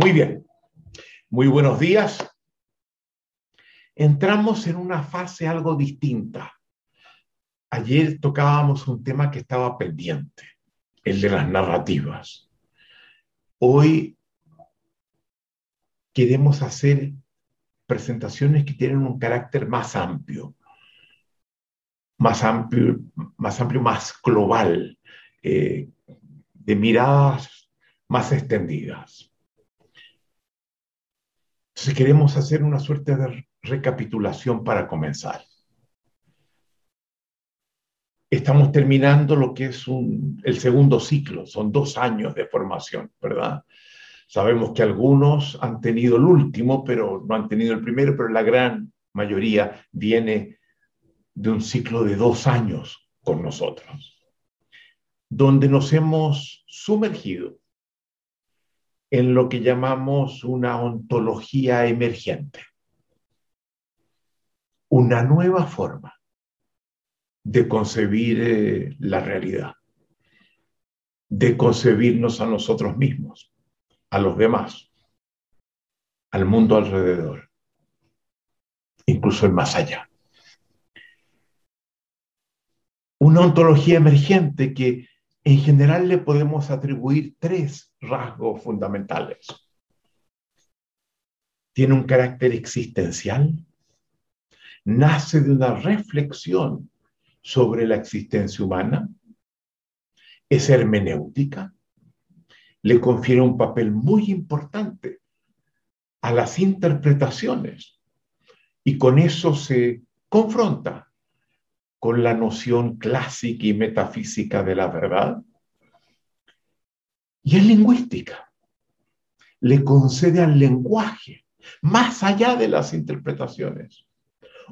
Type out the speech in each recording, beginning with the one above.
Muy bien. Muy buenos días. Entramos en una fase algo distinta. Ayer tocábamos un tema que estaba pendiente, el de las narrativas. Hoy queremos hacer presentaciones que tienen un carácter más amplio, más amplio, más, amplio, más global, eh, de miradas más extendidas. Entonces queremos hacer una suerte de recapitulación para comenzar. Estamos terminando lo que es el segundo ciclo, son dos años de formación, ¿verdad? Sabemos que algunos han tenido el último, pero no han tenido el primero, pero la gran mayoría viene de un ciclo de dos años con nosotros, donde nos hemos sumergido en lo que llamamos una ontología emergente, una nueva forma de concebir eh, la realidad, de concebirnos a nosotros mismos, a los demás, al mundo alrededor, incluso el más allá. Una ontología emergente que en general le podemos atribuir tres rasgos fundamentales. Tiene un carácter existencial, nace de una reflexión sobre la existencia humana, es hermenéutica, le confiere un papel muy importante a las interpretaciones y con eso se confronta con la noción clásica y metafísica de la verdad. Y es lingüística. Le concede al lenguaje, más allá de las interpretaciones,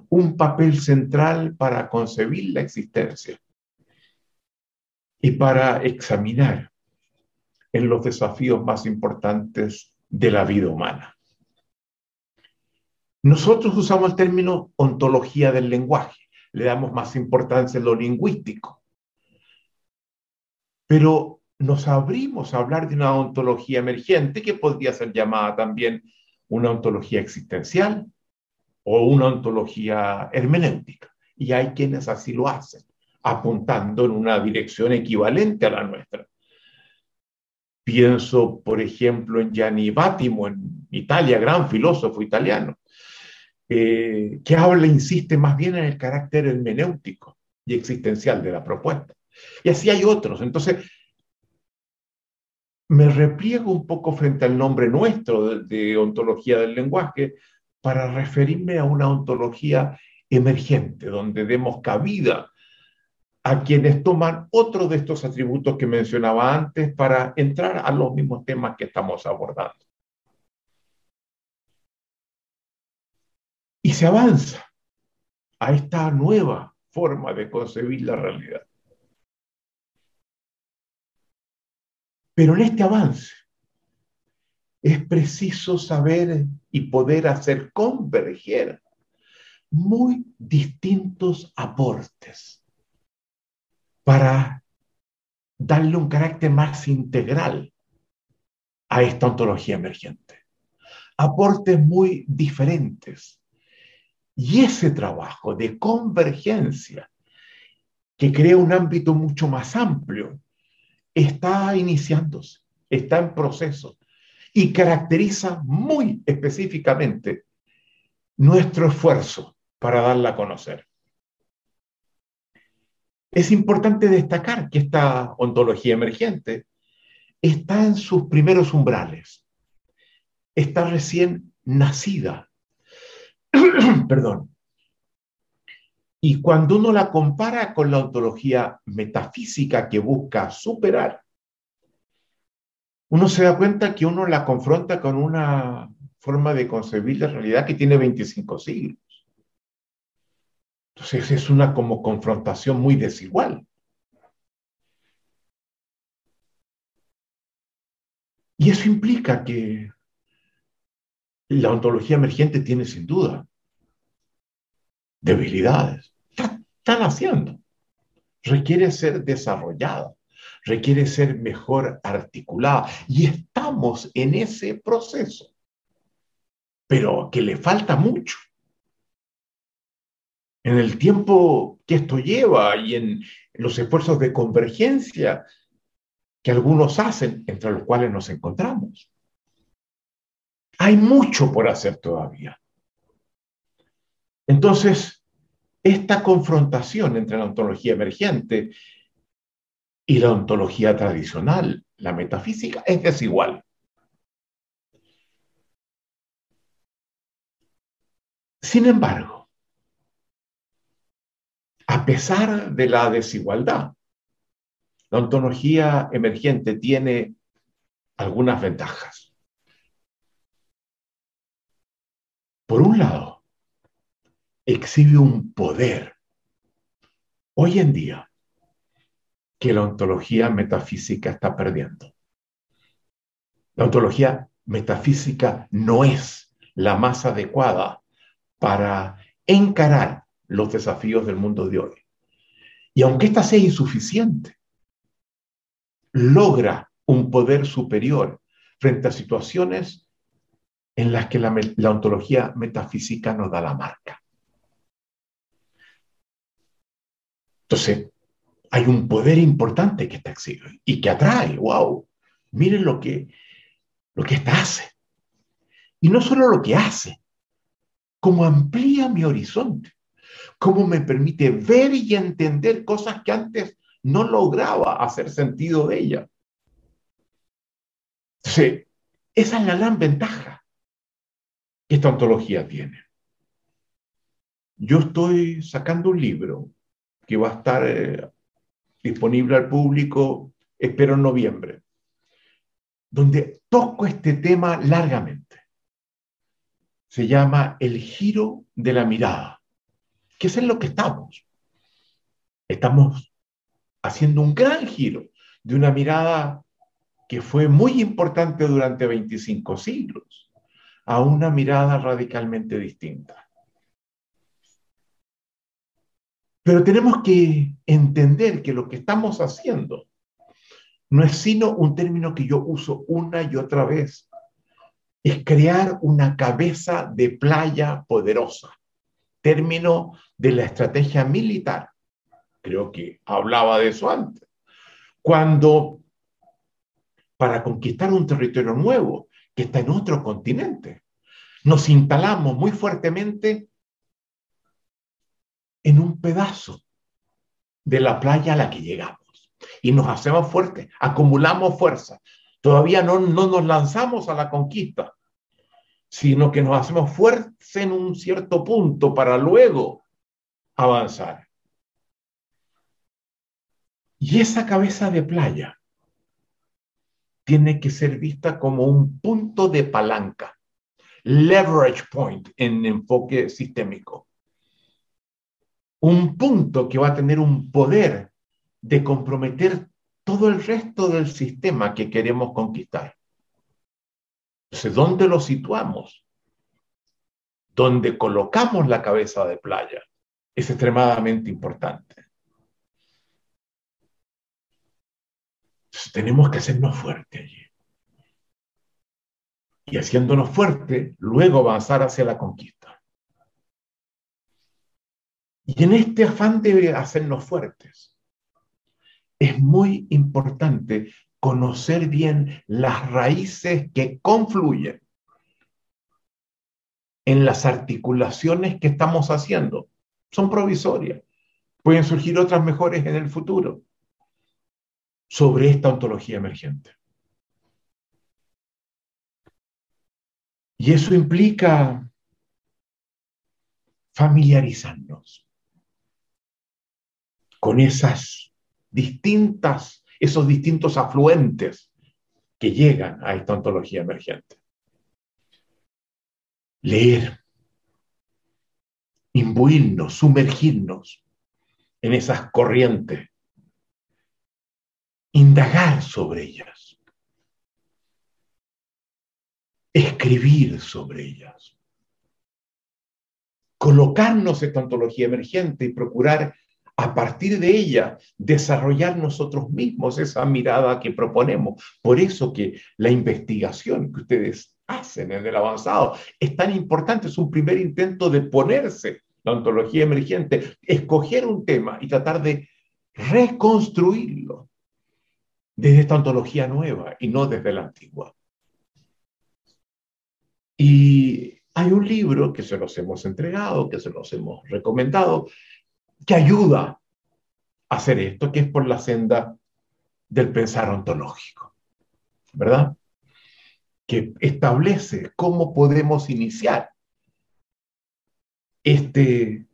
un papel central para concebir la existencia y para examinar en los desafíos más importantes de la vida humana. Nosotros usamos el término ontología del lenguaje le damos más importancia a lo lingüístico. Pero nos abrimos a hablar de una ontología emergente que podría ser llamada también una ontología existencial o una ontología hermenéutica. Y hay quienes así lo hacen, apuntando en una dirección equivalente a la nuestra. Pienso, por ejemplo, en Gianni Battimo, en Italia, gran filósofo italiano, eh, que habla, insiste más bien en el carácter hermenéutico y existencial de la propuesta. Y así hay otros. Entonces, me repliego un poco frente al nombre nuestro de, ontología del lenguaje para referirme a una ontología emergente, donde demos cabida a quienes toman otro de estos atributos que mencionaba antes para entrar a los mismos temas que estamos abordando. Y se avanza a esta nueva forma de concebir la realidad. Pero en este avance es preciso saber y poder hacer converger muy distintos aportes para darle un carácter más integral a esta ontología emergente. Aportes muy diferentes y ese trabajo de convergencia, que crea un ámbito mucho más amplio, está iniciándose, está en proceso y caracteriza muy específicamente nuestro esfuerzo para darla a conocer. Es importante destacar que esta ontología emergente está en sus primeros umbrales, está recién nacida Perdón. Y cuando uno la compara con la ontología metafísica que busca superar, uno se da cuenta que uno la confronta con una forma de concebir la realidad que tiene 25 siglos. Entonces es una como confrontación muy desigual. Y eso implica que la ontología emergente tiene sin duda debilidades. Está, naciendo. Requiere ser desarrollada. requiere ser mejor articulada y estamos en ese proceso, pero que le falta mucho. En el tiempo que esto lleva y en los esfuerzos de convergencia que algunos hacen, entre los cuales nos encontramos. Hay mucho por hacer todavía. Entonces, esta confrontación entre la ontología emergente y la ontología tradicional, la metafísica, es desigual. Sin embargo, a pesar de la desigualdad, la ontología emergente tiene algunas ventajas. Por un lado, exhibe un poder hoy en día que la ontología metafísica está perdiendo. La ontología metafísica no es la más adecuada para encarar los desafíos del mundo de hoy. Y aunque esta sea insuficiente, logra un poder superior frente a situaciones en las que la, ontología metafísica nos da la marca. Entonces, hay un poder importante que está exhibido y que atrae, wow, miren lo que, lo que esta hace. Y no solo lo que hace, como amplía mi horizonte, cómo me permite ver y entender cosas que antes no lograba hacer sentido de ella. esa es la gran ventaja esta ontología tiene. Yo estoy sacando un libro que va a estar eh, disponible al público, espero en noviembre, donde toco este tema largamente. Se llama El giro de la mirada, que es en lo que estamos. Estamos haciendo un gran giro de una mirada que fue muy importante durante 25 siglos a una mirada radicalmente distinta. Pero tenemos que entender que lo que estamos haciendo no es sino un término que yo uso una y otra vez. Es crear una cabeza de playa poderosa, término de la estrategia militar creo que hablaba de eso antes, cuando para conquistar un territorio nuevo que está en otro continente, nos instalamos muy fuertemente en un pedazo de la playa a la que llegamos y nos hacemos fuertes, acumulamos fuerza. Todavía no, no nos lanzamos a la conquista, sino que nos hacemos fuertes en un cierto punto para luego avanzar. Y esa cabeza de playa tiene que ser vista como un punto de palanca, leverage point en enfoque sistémico. Un punto que va a tener un poder de comprometer todo el resto del sistema que queremos conquistar. Entonces, ¿dónde lo situamos? ¿Dónde colocamos la cabeza de playa? Es extremadamente importante. Tenemos que hacernos fuertes allí. Y haciéndonos fuertes, luego avanzar hacia la conquista. Y en este afán de hacernos fuertes, es muy importante conocer bien las raíces que confluyen en las articulaciones que estamos haciendo. Son provisorias. Pueden surgir otras mejores en el futuro sobre esta ontología emergente. Y eso implica familiarizarnos con esas distintas, esos distintos afluentes que llegan a esta ontología emergente. Leer, imbuirnos, sumergirnos en esas corrientes indagar sobre ellas, escribir sobre ellas, colocarnos esta ontología emergente y procurar a partir de ella, desarrollar nosotros mismos esa mirada que proponemos. Por eso que la investigación que ustedes hacen en el avanzado es tan importante, es un primer intento de ponerse la ontología emergente, escoger un tema y tratar de reconstruirlo desde esta ontología nueva y no desde la antigua. Y hay un libro que se los hemos entregado, que se los hemos recomendado, que ayuda a hacer esto, que es por la senda del pensar ontológico, ¿verdad? Que establece cómo podemos iniciar este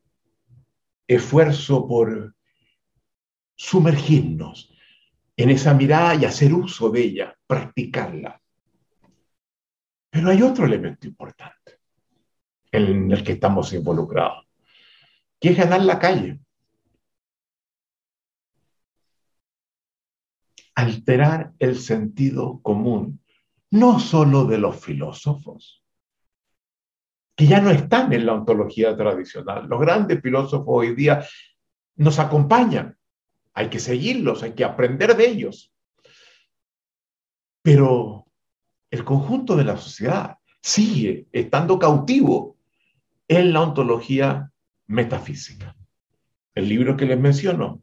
esfuerzo por sumergirnos en esa mirada y hacer uso de ella, practicarla. Pero hay otro elemento importante en el que estamos involucrados, que es ganar la calle. Alterar el sentido común, no solo de los filósofos, que ya no están en la ontología tradicional. Los grandes filósofos hoy día nos acompañan. Hay que seguirlos, hay que aprender de ellos. Pero el conjunto de la sociedad sigue estando cautivo en la ontología metafísica. El libro que les menciono,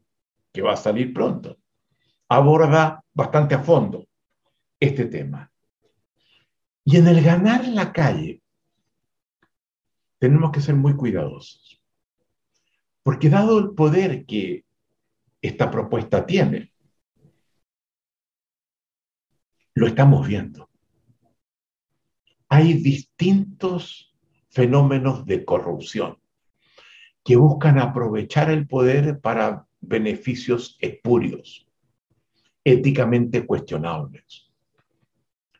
que va a salir pronto, aborda bastante a fondo este tema. Y en el ganar la calle, tenemos que ser muy cuidadosos. Porque dado el poder que esta propuesta tiene, lo estamos viendo. Hay distintos fenómenos de corrupción que buscan aprovechar el poder para beneficios espurios, éticamente cuestionables.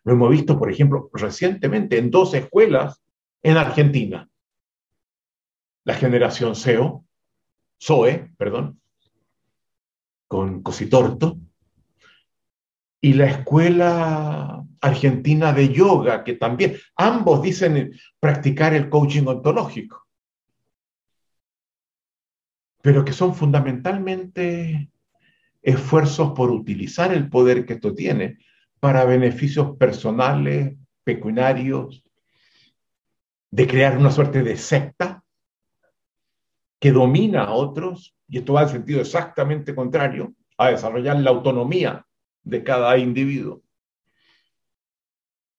Lo hemos visto, por ejemplo, recientemente en dos escuelas en Argentina la generación SEO, SOE, perdón, con Cositorto, y la escuela argentina de yoga, que también, ambos dicen practicar el coaching ontológico, pero que son fundamentalmente esfuerzos por utilizar el poder que esto tiene para beneficios personales, pecuniarios, de crear una suerte de secta que domina a otros, y esto va en sentido exactamente contrario, a desarrollar la autonomía de cada individuo.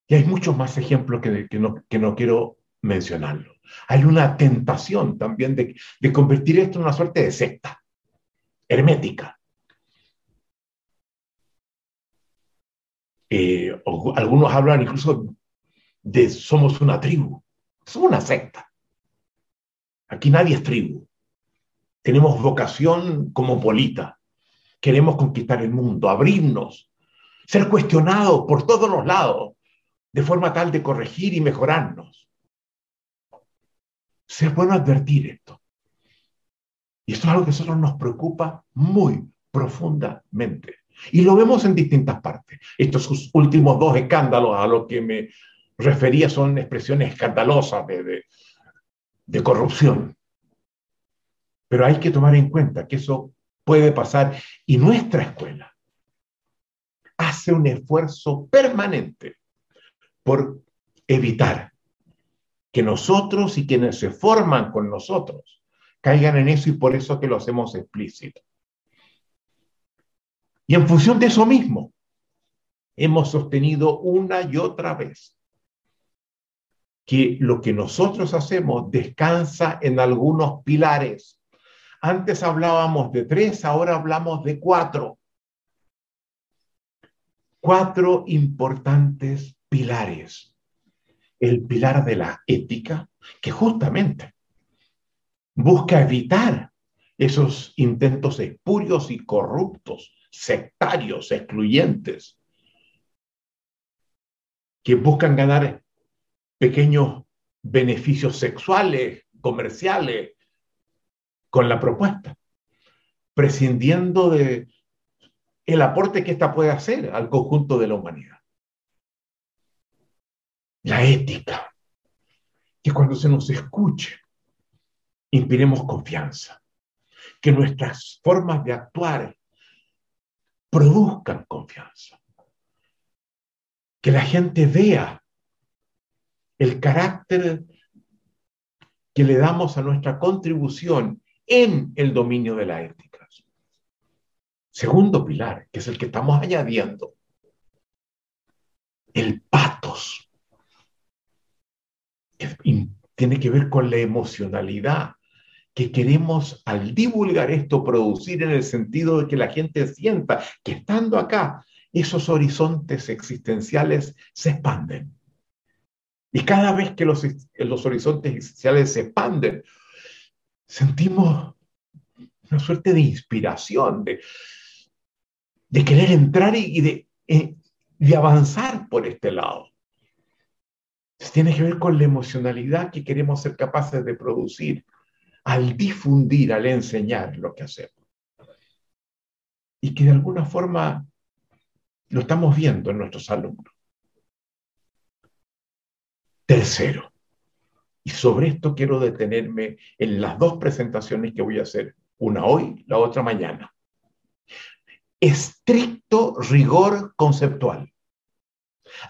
Y hay muchos más ejemplos que, no, que no quiero mencionarlo. Hay una tentación también de, de convertir esto en una suerte de secta hermética. Eh, algunos hablan incluso de somos una tribu. Somos una secta. Aquí nadie es tribu tenemos vocación polita. Queremos conquistar el mundo, abrirnos, ser cuestionados por todos los lados, de forma tal de corregir y mejorarnos. Es bueno advertir esto. Y esto es algo que a nosotros nos preocupa muy profundamente. Y lo vemos en distintas partes. Estos últimos dos escándalos a los que me refería son expresiones escandalosas de, de, de corrupción. Pero hay que tomar en cuenta que eso puede pasar y nuestra escuela hace un esfuerzo permanente por evitar que nosotros y quienes se forman con nosotros caigan en eso y por eso que lo hacemos explícito. Y en función de eso mismo, hemos sostenido una y otra vez que lo que nosotros hacemos descansa en algunos pilares antes hablábamos de tres, ahora hablamos de cuatro. Cuatro importantes pilares. El pilar de la ética, que justamente busca evitar esos intentos espurios y corruptos, sectarios, excluyentes, que buscan ganar pequeños beneficios sexuales, comerciales, con la propuesta, prescindiendo de el aporte que ésta puede hacer al conjunto de la humanidad. La ética, que cuando se nos escuche, inspiremos confianza, que nuestras formas de actuar produzcan confianza, que la gente vea el carácter que le damos a nuestra contribución en el dominio de la ética. Segundo pilar, que es el que estamos añadiendo, el patos. tiene que ver con la emocionalidad que queremos al divulgar esto producir en el sentido de que la gente sienta que estando acá, esos horizontes existenciales se expanden. Y cada vez que los, los horizontes existenciales se expanden, sentimos una suerte de inspiración, de, querer entrar y, eh, de avanzar por este lado. tiene que ver con la emocionalidad que queremos ser capaces de producir al difundir, al enseñar lo que hacemos. Y que de alguna forma lo estamos viendo en nuestros alumnos. Tercero, y sobre esto quiero detenerme en las dos presentaciones que voy a hacer, una hoy, la otra mañana estricto rigor conceptual.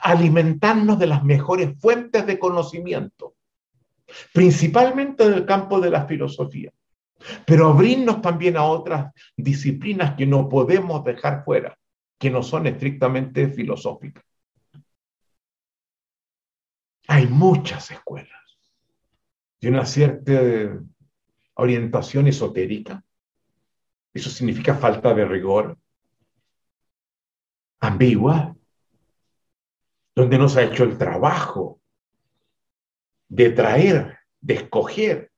Alimentarnos de las mejores fuentes de conocimiento, principalmente en el campo de la filosofía, pero abrirnos también a otras disciplinas que no podemos dejar fuera, que no son estrictamente filosóficas. Hay muchas escuelas de una cierta orientación esotérica. Eso significa falta de rigor, ambigua, donde no se ha hecho el trabajo de traer, de escoger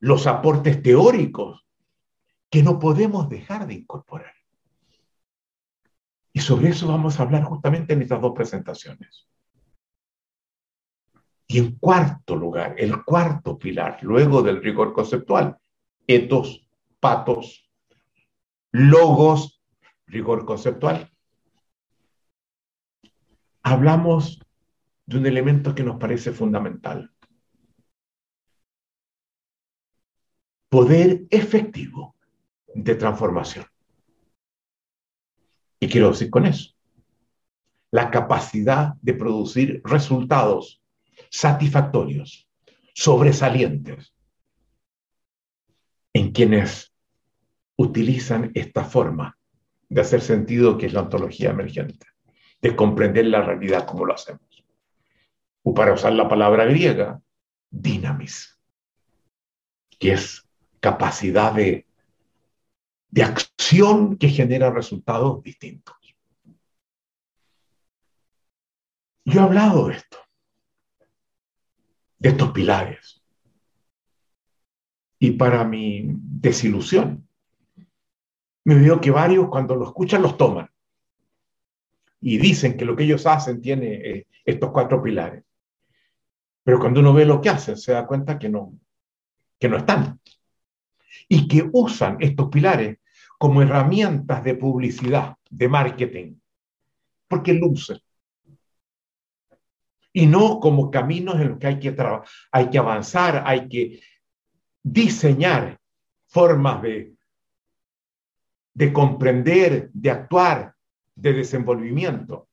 los aportes teóricos que no podemos dejar de incorporar. Y sobre eso vamos a hablar justamente en estas dos presentaciones. Y en cuarto lugar, el cuarto pilar, luego del rigor conceptual, etos, patos, logos, rigor conceptual, hablamos de un elemento que nos parece fundamental. Poder efectivo de transformación. Y quiero decir con eso, la capacidad de producir resultados satisfactorios, sobresalientes, en quienes utilizan esta forma de hacer sentido que es la ontología emergente de comprender la realidad como lo hacemos. O para usar la palabra griega, dinamis, que es capacidad de, de acción que genera resultados distintos. Yo he hablado de esto, de estos pilares. Y para mi desilusión, me veo que varios cuando lo escuchan los toman y dicen que lo que ellos hacen tiene eh, estos cuatro pilares. Pero cuando uno ve lo que hacen, se da cuenta que no, que no están. Y que usan estos pilares como herramientas de publicidad, de marketing, porque lucen. Y no como caminos en los que hay que, hay que avanzar, hay que diseñar formas de, de comprender, de actuar, de desenvolvimiento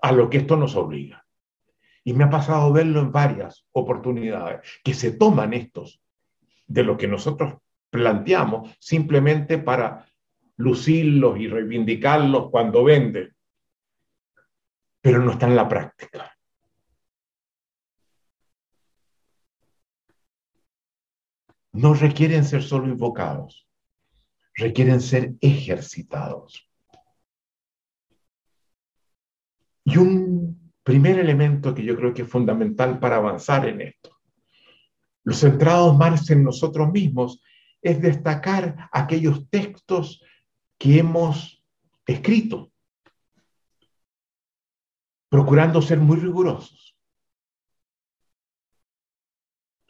a lo que esto nos obliga. Y me ha pasado verlo en varias oportunidades, que se toman estos de lo que nosotros planteamos simplemente para lucirlos y reivindicarlos cuando venden, pero no están en la práctica. No requieren ser solo invocados, requieren ser ejercitados. Y un primer elemento que yo creo que es fundamental para avanzar en esto, los centrados más en nosotros mismos, es destacar aquellos textos que hemos escrito, procurando ser muy rigurosos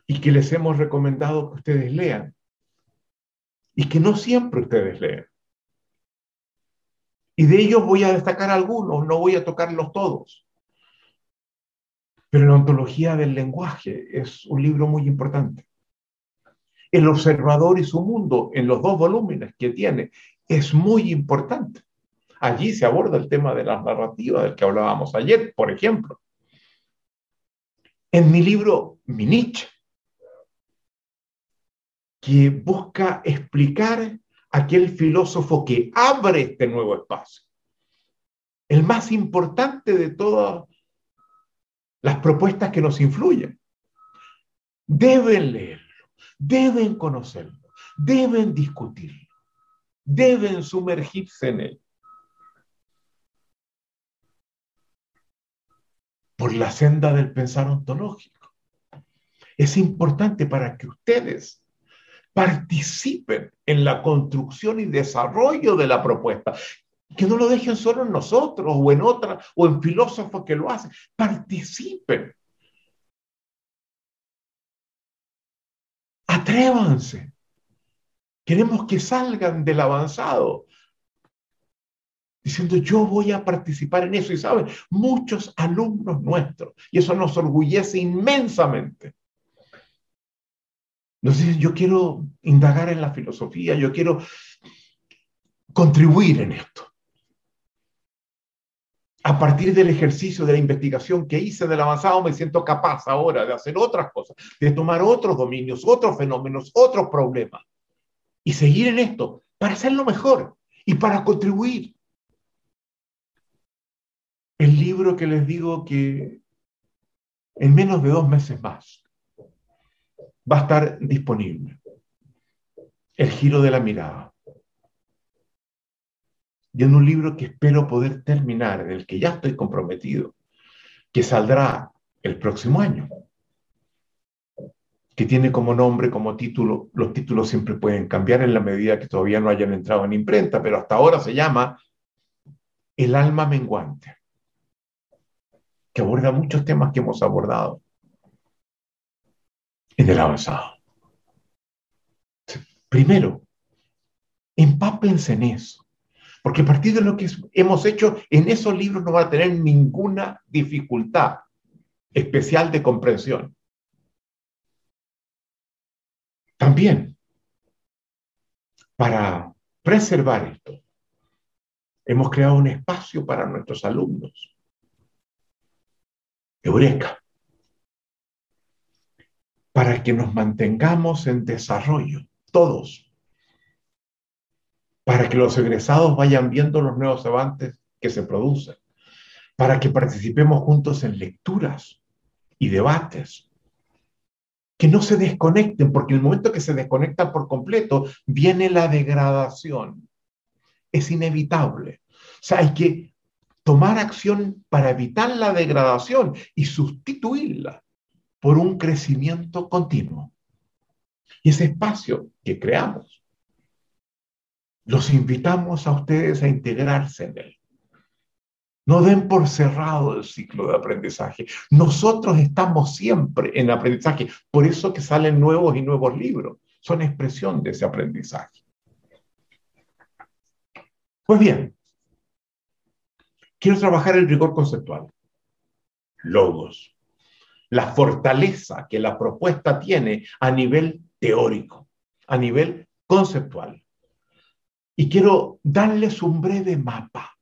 y que les hemos recomendado que ustedes lean y que no siempre ustedes leen. Y de ellos voy a destacar algunos, no voy a tocarlos todos. Pero la ontología del lenguaje es un libro muy importante. El observador y su mundo, en los dos volúmenes que tiene, es muy importante. Allí se aborda el tema de las narrativas del que hablábamos ayer, por ejemplo. En mi libro Minich, que busca explicar aquel filósofo que abre este nuevo espacio, el más importante de todas las propuestas que nos influyen. Deben leerlo, deben conocerlo, deben discutirlo, deben sumergirse en él. Por la senda del pensar ontológico. Es importante para que ustedes participen en la construcción y desarrollo de la propuesta, que no lo dejen solo en nosotros o en otra o en filósofos que lo hacen. Participen. Atrévanse. Queremos que salgan del avanzado diciendo yo voy a participar en eso. Y saben, muchos alumnos nuestros, y eso nos orgullece inmensamente. Dicen, yo quiero indagar en la filosofía, yo quiero contribuir en esto a partir del ejercicio de la investigación que hice del avanzado, me siento capaz ahora de hacer otras cosas, de tomar otros dominios, otros fenómenos, otros problemas y seguir en esto para hacerlo mejor y para contribuir. El libro que les digo que en menos de dos meses más va a estar disponible. El giro de la mirada y en un libro que espero poder terminar, en el que ya estoy comprometido, que saldrá el próximo año, que tiene como nombre, como título, los títulos siempre pueden cambiar en la medida que todavía no hayan entrado en imprenta, pero hasta ahora se llama El alma menguante, que aborda muchos temas que hemos abordado en el avanzado. Primero, empápense en eso. Porque a partir de lo que hemos hecho, en esos libros no va a tener ninguna dificultad especial de comprensión. También, para preservar esto, hemos creado un espacio para nuestros alumnos. Eureka. Para que nos mantengamos en desarrollo, todos para que los egresados vayan viendo los nuevos avances que se producen, para que participemos juntos en lecturas y debates, que no se desconecten, porque el momento que se desconectan por completo, viene la degradación. Es inevitable. O sea, hay que tomar acción para evitar la degradación y sustituirla por un crecimiento continuo. Y ese espacio que creamos los invitamos a ustedes a integrarse en él. No den por cerrado el ciclo de aprendizaje. Nosotros estamos siempre en aprendizaje. Por eso que salen nuevos y nuevos libros. Son expresión de ese aprendizaje. Pues bien, quiero trabajar el rigor conceptual. Logos. La fortaleza que la propuesta tiene a nivel teórico, a nivel conceptual. Y quiero darles un breve mapa.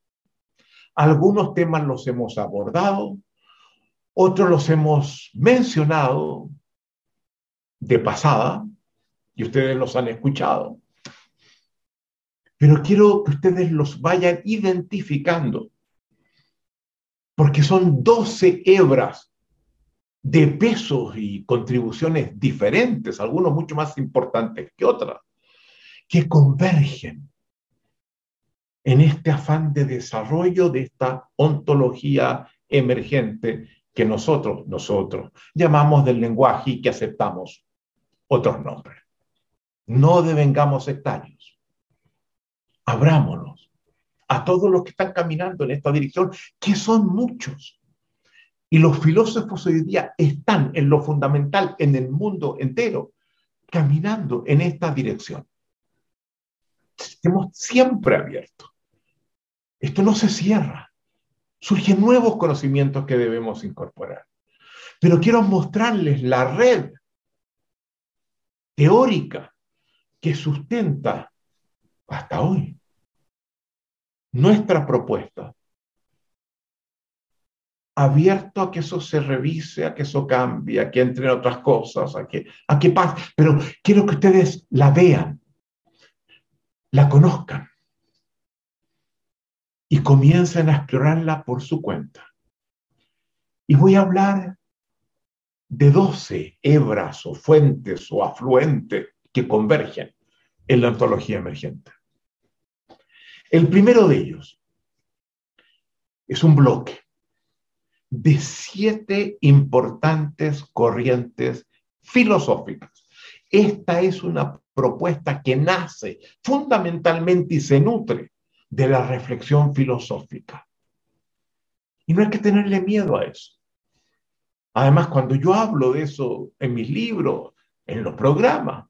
Algunos temas los hemos abordado, otros los hemos mencionado de pasada y ustedes los han escuchado. Pero quiero que ustedes los vayan identificando, porque son 12 hebras de pesos y contribuciones diferentes, algunos mucho más importantes que otras, que convergen en este afán de desarrollo de esta ontología emergente que nosotros, nosotros llamamos del lenguaje y que aceptamos otros nombres. No devengamos sectarios. Abrámonos a todos los que están caminando en esta dirección, que son muchos. Y los filósofos hoy día están en lo fundamental en el mundo entero, caminando en esta dirección. Estemos siempre abiertos. Esto no se cierra. Surgen nuevos conocimientos que debemos incorporar. Pero quiero mostrarles la red teórica que sustenta hasta hoy nuestra propuesta. Abierto a que eso se revise, a que eso cambie, a que entren otras cosas, a que, a que pase. Pero quiero que ustedes la vean, la conozcan y comiencen a explorarla por su cuenta. Y voy a hablar de 12 hebras o fuentes o afluentes que convergen en la ontología emergente. El primero de ellos es un bloque de siete importantes corrientes filosóficas. Esta es una propuesta que nace fundamentalmente y se nutre de la reflexión filosófica. Y no hay que tenerle miedo a eso. Además, cuando yo hablo de eso en mis libros, en los programas,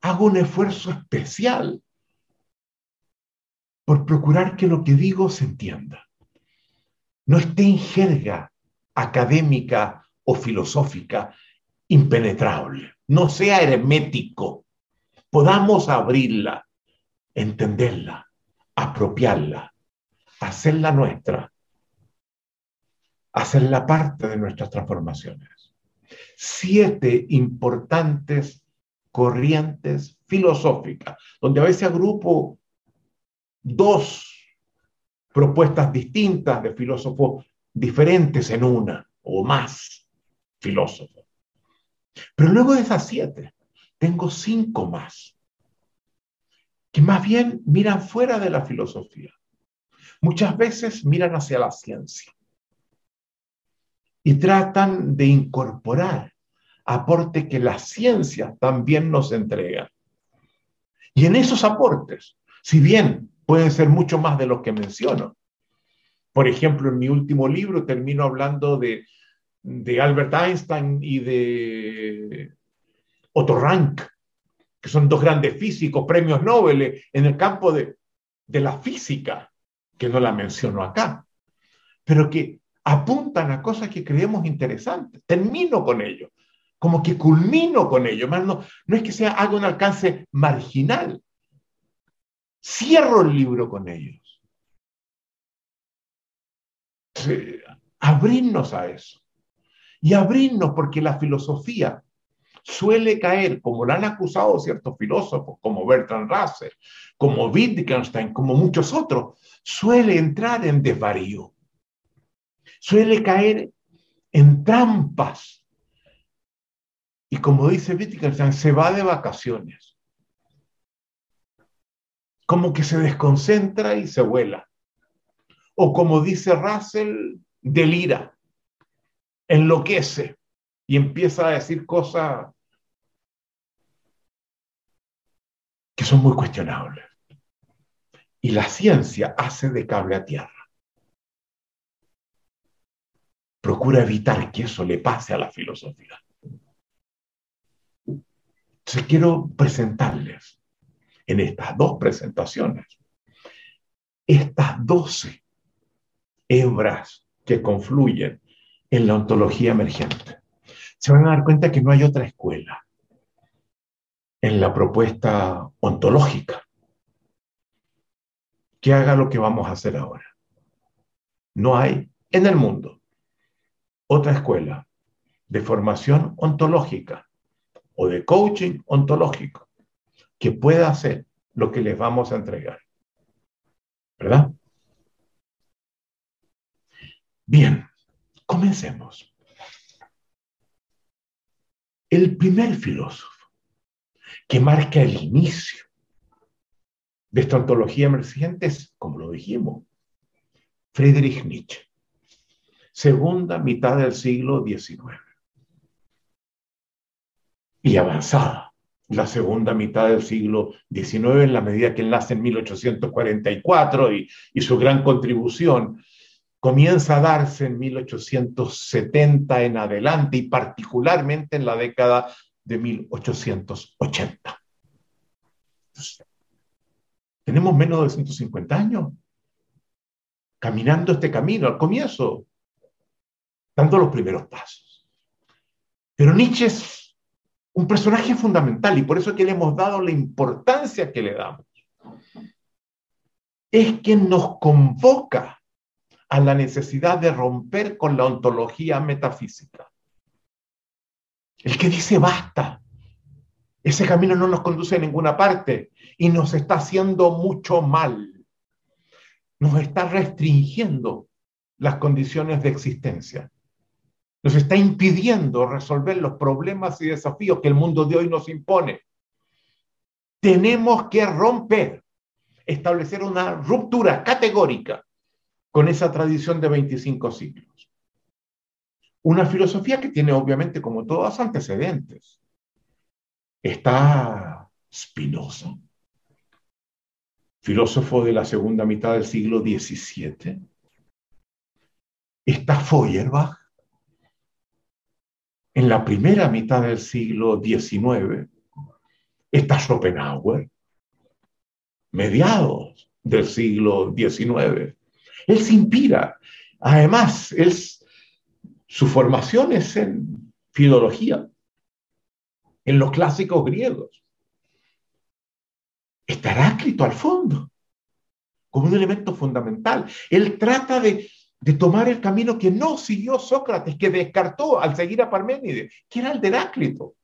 hago un esfuerzo especial por procurar que lo que digo se entienda. No esté en jerga académica o filosófica impenetrable. No sea hermético. Podamos abrirla, entenderla, apropiarla, hacerla nuestra hacerla parte de nuestras transformaciones. Siete importantes corrientes filosóficas, donde a veces agrupo dos propuestas distintas de filósofos diferentes en una o más filósofos. Pero luego de esas siete, tengo cinco más, que más bien miran fuera de la filosofía. Muchas veces miran hacia la ciencia y tratan de incorporar aporte que la ciencia también nos entrega. Y en esos aportes, si bien pueden ser mucho más de los que menciono, por ejemplo, en mi último libro termino hablando de, de Albert Einstein y de Otto Rank, que son dos grandes físicos, premios Nobel en el campo de, de la física, que no la menciono acá, pero que apuntan a cosas que creemos interesantes. Termino con ello, como que culmino con ello. No, no es que sea algo un alcance marginal. Cierro el libro con ellos. abrirnos a eso. Y abrirnos porque la filosofía suele caer, como lo han acusado ciertos filósofos, como Bertrand Russell, como Wittgenstein, como muchos otros, suele entrar en desvarío suele caer en trampas. Y como dice Wittgenstein, se va de vacaciones. Como que se desconcentra y se vuela. O como dice Russell, delira, enloquece y empieza a decir cosas que son muy cuestionables. Y la ciencia hace de cable a tierra procura evitar que eso le pase a la filosofía. Entonces quiero presentarles en estas dos presentaciones estas doce hebras que confluyen en la ontología emergente. Se van a dar cuenta que no hay otra escuela en la propuesta ontológica que haga lo que vamos a hacer ahora. No hay en el mundo otra escuela de formación ontológica o de coaching ontológico que pueda hacer lo que les vamos a entregar. ¿Verdad? Bien, comencemos. El primer filósofo que marca el inicio de esta ontología emergente es, como lo dijimos, Friedrich Nietzsche segunda mitad del siglo XIX. Y avanzada, la segunda mitad del siglo XIX, en la medida que él nace en 1844 y, y su gran contribución comienza a darse en 1870 en adelante y particularmente en la década de 1880. tenemos menos de 150 años caminando este camino. Al comienzo dando los primeros pasos. Pero Nietzsche es un personaje fundamental y por eso es que le hemos dado la importancia que le damos. Es que nos convoca a la necesidad de romper con la ontología metafísica. El que dice basta, ese camino no nos conduce a ninguna parte y nos está haciendo mucho mal. Nos está restringiendo las condiciones de existencia. Nos está impidiendo resolver los problemas y desafíos que el mundo de hoy nos impone. Tenemos que romper, establecer una ruptura categórica con esa tradición de 25 siglos. Una filosofía que tiene obviamente como todas antecedentes está Spinoza, filósofo de la segunda mitad del siglo XVII. Está Feuerbach, en la primera mitad del siglo XIX. Está Schopenhauer, mediados del siglo XIX. Él se inspira. Además, su formación es en filología en los clásicos griegos. Está Heráclito al fondo, como un elemento fundamental. Él trata de, de tomar el camino que no siguió Sócrates, que descartó al seguir a Parménides, que era el de Heráclito.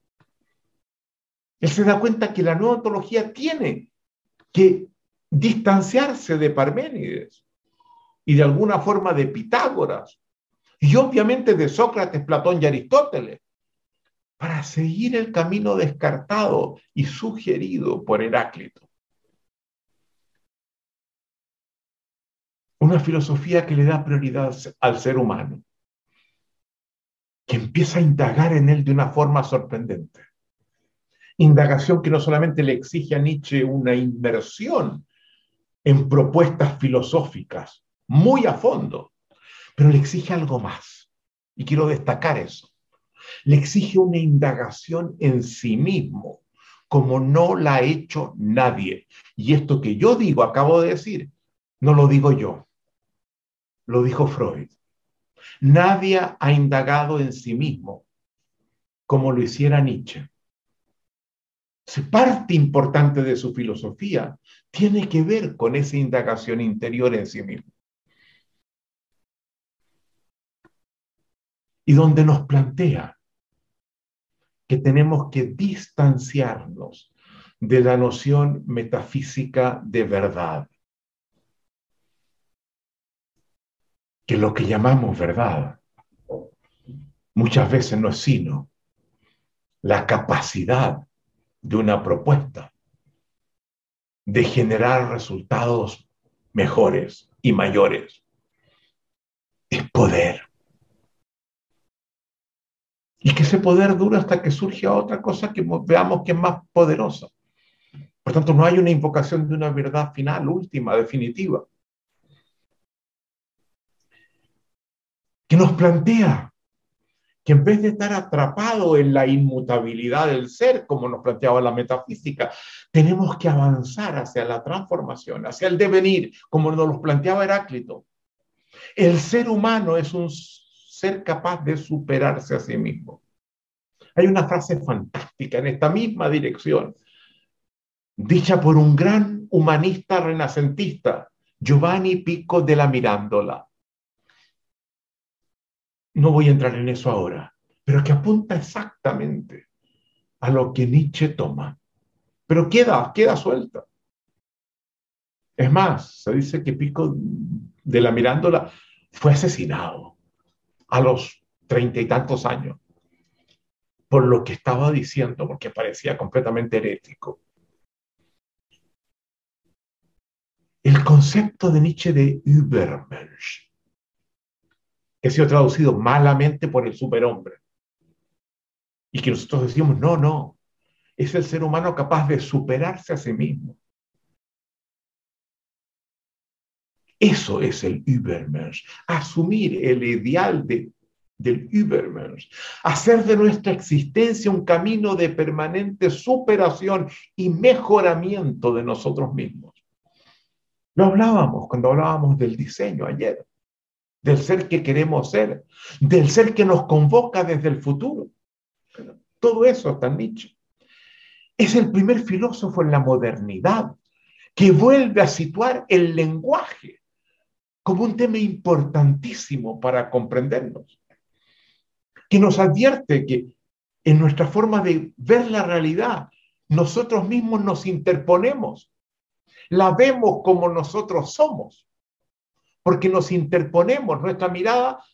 Él se da cuenta que la nueva ontología tiene que distanciarse de Parménides y de alguna forma de Pitágoras y obviamente de Sócrates, Platón y Aristóteles para seguir el camino descartado y sugerido por Heráclito. Una filosofía que le da prioridad al ser humano, que empieza a indagar en él de una forma sorprendente. Indagación que no solamente le exige a Nietzsche una inversión en propuestas filosóficas muy a fondo, pero le exige algo más. Y quiero destacar eso le exige una indagación en sí mismo, como no la ha hecho nadie. Y esto que yo digo, acabo de decir, no lo digo yo, lo dijo Freud. Nadie ha indagado en sí mismo como lo hiciera Nietzsche. Parte importante de su filosofía tiene que ver con esa indagación interior en sí mismo. Y donde nos plantea que tenemos que distanciarnos de la noción metafísica de verdad. Que lo que llamamos verdad muchas veces no es sino la capacidad de una propuesta de generar resultados mejores y mayores. Es poder y que ese poder dura hasta que surge otra cosa que veamos que es más poderosa. Por tanto, no hay una invocación de una verdad final, última, definitiva. Que nos plantea que en vez de estar atrapado en la inmutabilidad del ser, como nos planteaba la metafísica, tenemos que avanzar hacia la transformación, hacia el devenir, como nos lo planteaba Heráclito. El ser humano es un ser capaz de superarse a sí mismo. Hay una frase fantástica en esta misma dirección, dicha por un gran humanista renacentista, Giovanni Pico de la Mirándola. No voy a entrar en eso ahora, pero que apunta exactamente a lo que Nietzsche toma. Pero queda, queda suelta. Es más, se dice que Pico de la Mirándola fue asesinado a los treinta y tantos años por lo que estaba diciendo, porque parecía completamente herético. El concepto de Nietzsche de Übermensch, que ha sido traducido malamente por el superhombre, y que nosotros decimos, no, no, es el ser humano capaz de superarse a sí mismo. Eso es el Übermensch, asumir el ideal de, del Übermensch, hacer de nuestra existencia un camino de permanente superación y mejoramiento de nosotros mismos. Lo hablábamos cuando hablábamos del diseño ayer, del ser que queremos ser, del ser que nos convoca desde el futuro. Todo eso está Nietzsche. Es el primer filósofo en la modernidad que vuelve a situar el lenguaje como un tema importantísimo para comprendernos, que nos advierte que en nuestra forma de ver la realidad, nosotros mismos nos interponemos, la vemos como nosotros somos, porque nos interponemos, nuestra mirada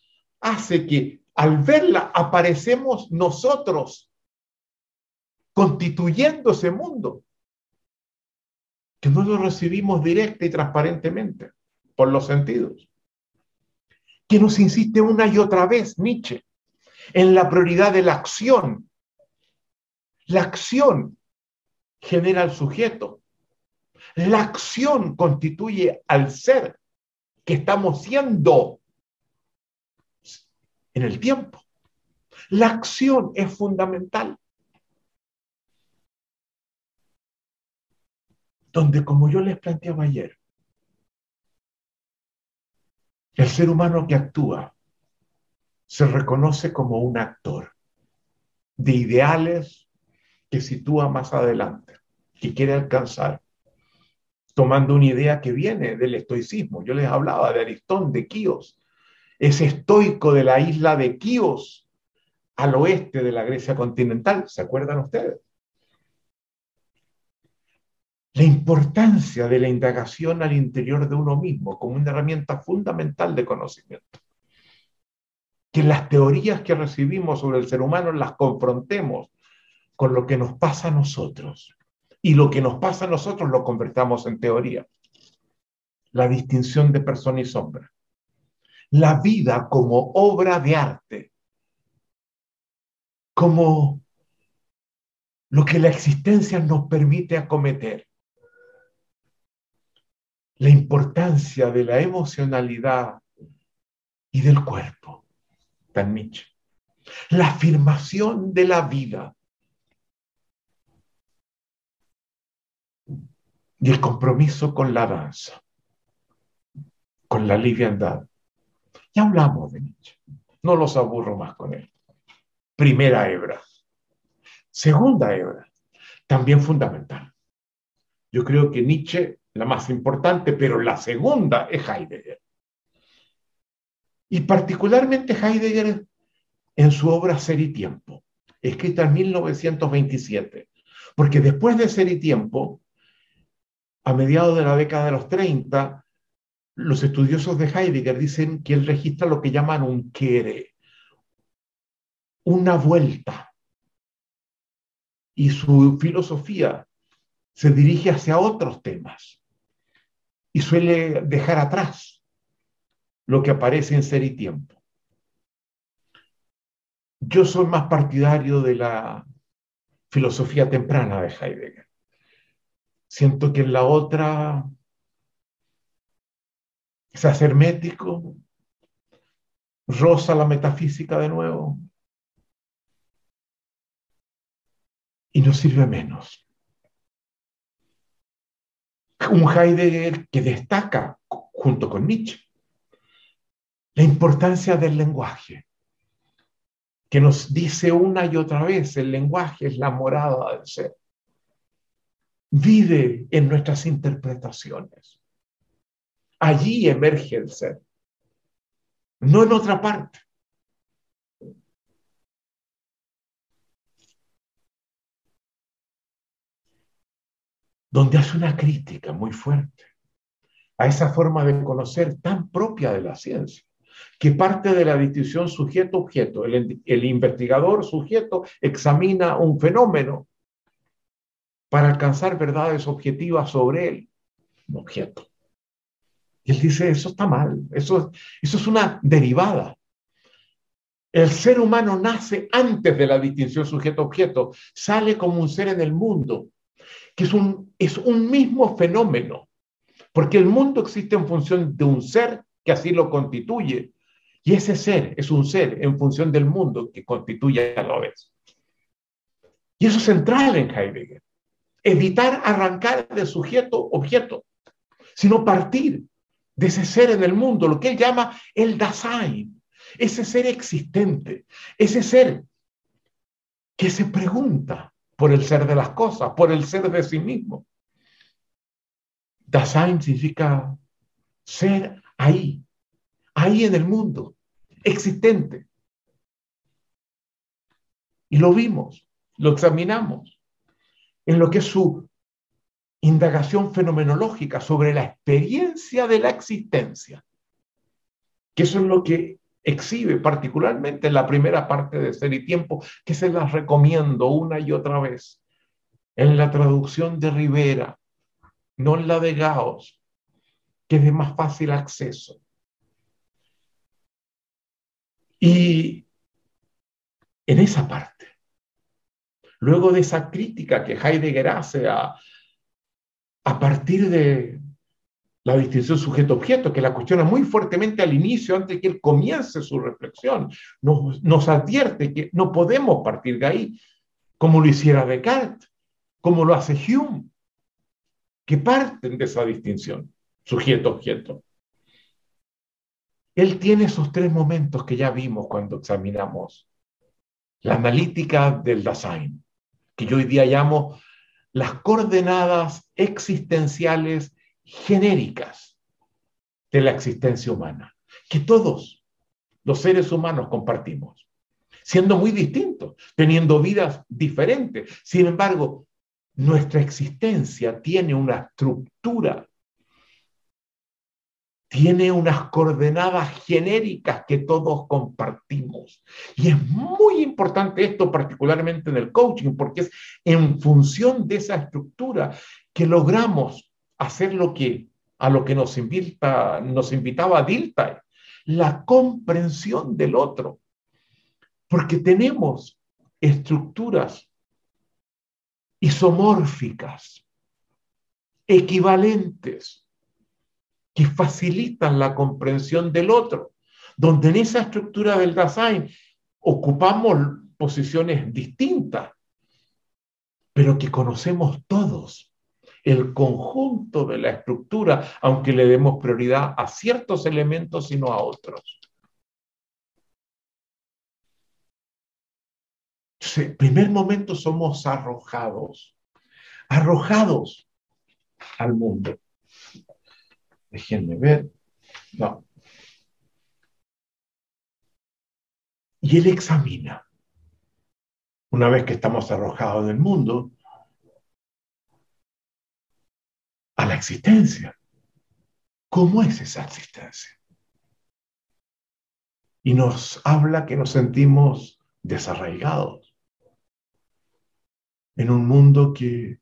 hace que al verla aparecemos nosotros constituyendo ese mundo, que no lo recibimos directa y transparentemente por los sentidos, que nos insiste una y otra vez Nietzsche en la prioridad de la acción. La acción genera al sujeto. La acción constituye al ser que estamos siendo en el tiempo. La acción es fundamental. Donde, como yo les planteaba ayer, el ser humano que actúa se reconoce como un actor de ideales que sitúa más adelante, que quiere alcanzar, tomando una idea que viene del estoicismo. Yo les hablaba de Aristón, de Quíos, ese estoico de la isla de Quíos, al oeste de la Grecia continental, ¿se acuerdan ustedes? la importancia de la indagación al interior de uno mismo como una herramienta fundamental de conocimiento. Que las teorías que recibimos sobre el ser humano las confrontemos con lo que nos pasa a nosotros. Y lo que nos pasa a nosotros lo convertamos en teoría. La distinción de persona y sombra. La vida como obra de arte. Como lo que la existencia nos permite acometer la importancia de la emocionalidad y del cuerpo. Tan Nietzsche. La afirmación de la vida y el compromiso con la danza, con la liviandad. Ya hablamos de Nietzsche. No los aburro más con él. Primera hebra. Segunda hebra, también fundamental. Yo creo que Nietzsche la más importante, pero la segunda es Heidegger. Y particularmente Heidegger en su obra Ser y Tiempo, escrita en 1927, porque después de Ser y Tiempo, a mediados de la década de los 30, los estudiosos de Heidegger dicen que él registra lo que llaman un quiere, una vuelta. Y su filosofía se dirige hacia otros temas y suele dejar atrás lo que aparece en Ser y Tiempo. Yo soy más partidario de la filosofía temprana de Heidegger. Siento que en la otra es hacer hermético, rosa la metafísica de nuevo y no sirve menos un Heidegger que destaca, junto con Nietzsche, la importancia del lenguaje, que nos dice una y otra vez, el lenguaje es la morada del ser. Vive en nuestras interpretaciones. Allí emerge el ser, no en otra parte. donde hace una crítica muy fuerte a esa forma de conocer tan propia de la ciencia, que parte de la distinción sujeto-objeto. El, el, investigador sujeto examina un fenómeno para alcanzar verdades objetivas sobre él, un objeto. Y él dice, eso está mal, eso, eso es una derivada. El ser humano nace antes de la distinción sujeto-objeto, sale como un ser en el mundo, que es un, es un mismo fenómeno, porque el mundo existe en función de un ser que así lo constituye, y ese ser es un ser en función del mundo que constituye a la vez. Y eso es central en Heidegger. Evitar arrancar de sujeto objeto, sino partir de ese ser en el mundo, lo que él llama el Dasein, ese ser existente, ese ser que se pregunta por el ser de las cosas, por el ser de sí mismo. Dasein significa ser ahí, ahí en el mundo, existente. Y lo vimos, lo examinamos en lo que es su indagación fenomenológica sobre la experiencia de la existencia, que eso es lo que exhibe particularmente en la primera parte de Ser y Tiempo, que se las recomiendo una y otra vez, en la traducción de Rivera, no en la de Gauss, que es de más fácil acceso. Y en esa parte, luego de esa crítica que Heidegger hace a, a partir de la distinción sujeto-objeto, que la cuestiona muy fuertemente al inicio, antes que él comience su reflexión, nos, nos advierte que no podemos partir de ahí, como lo hiciera Descartes, como lo hace Hume, que parten de esa distinción, sujeto-objeto. Él tiene esos tres momentos que ya vimos cuando examinamos la analítica del Dasein, que yo hoy día llamo las coordenadas existenciales genéricas de la existencia humana, que todos los seres humanos compartimos, siendo muy distintos, teniendo vidas diferentes. Sin embargo, nuestra existencia tiene una estructura, tiene unas coordenadas genéricas que todos compartimos. Y es muy importante esto, particularmente en el coaching, porque es en función de esa estructura que logramos hacer lo que, a lo que nos, invita, nos invitaba Dilthey, la comprensión del otro. Porque tenemos estructuras isomórficas, equivalentes, que facilitan la comprensión del otro, donde en esa estructura del Dasein ocupamos posiciones distintas, pero que conocemos todos el conjunto de la estructura, aunque le demos prioridad a ciertos elementos y no a otros. En primer momento somos arrojados, arrojados al mundo. Déjenme ver. No. Y él examina. Una vez que estamos arrojados del mundo, a la existencia. ¿Cómo es esa existencia? Y nos habla que nos sentimos desarraigados en un mundo que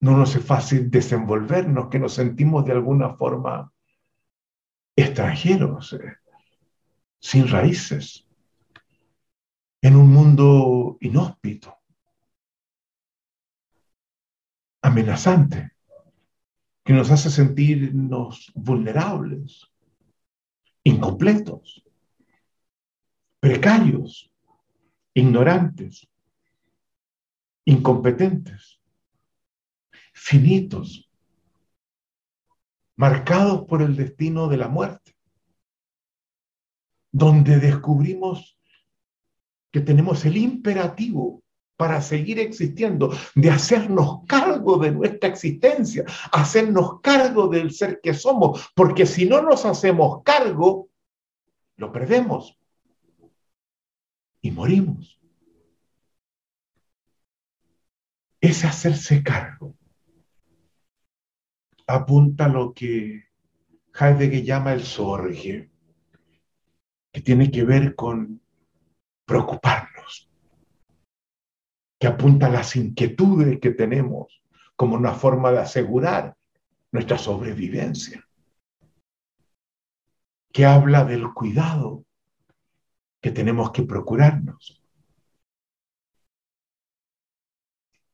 no nos es fácil desenvolvernos, que nos sentimos de alguna forma extranjeros, eh, sin raíces, en un mundo inhóspito amenazante, que nos hace sentirnos vulnerables, incompletos, precarios, ignorantes, incompetentes, finitos, marcados por el destino de la muerte, donde descubrimos que tenemos el imperativo para seguir existiendo, de hacernos cargo de nuestra existencia, hacernos cargo del ser que somos, porque si no nos hacemos cargo, lo perdemos y morimos. Ese hacerse cargo apunta lo que Heidegger llama el sorge, que tiene que ver con preocuparnos, que apunta las inquietudes que tenemos como una forma de asegurar nuestra sobrevivencia, que habla del cuidado que tenemos que procurarnos.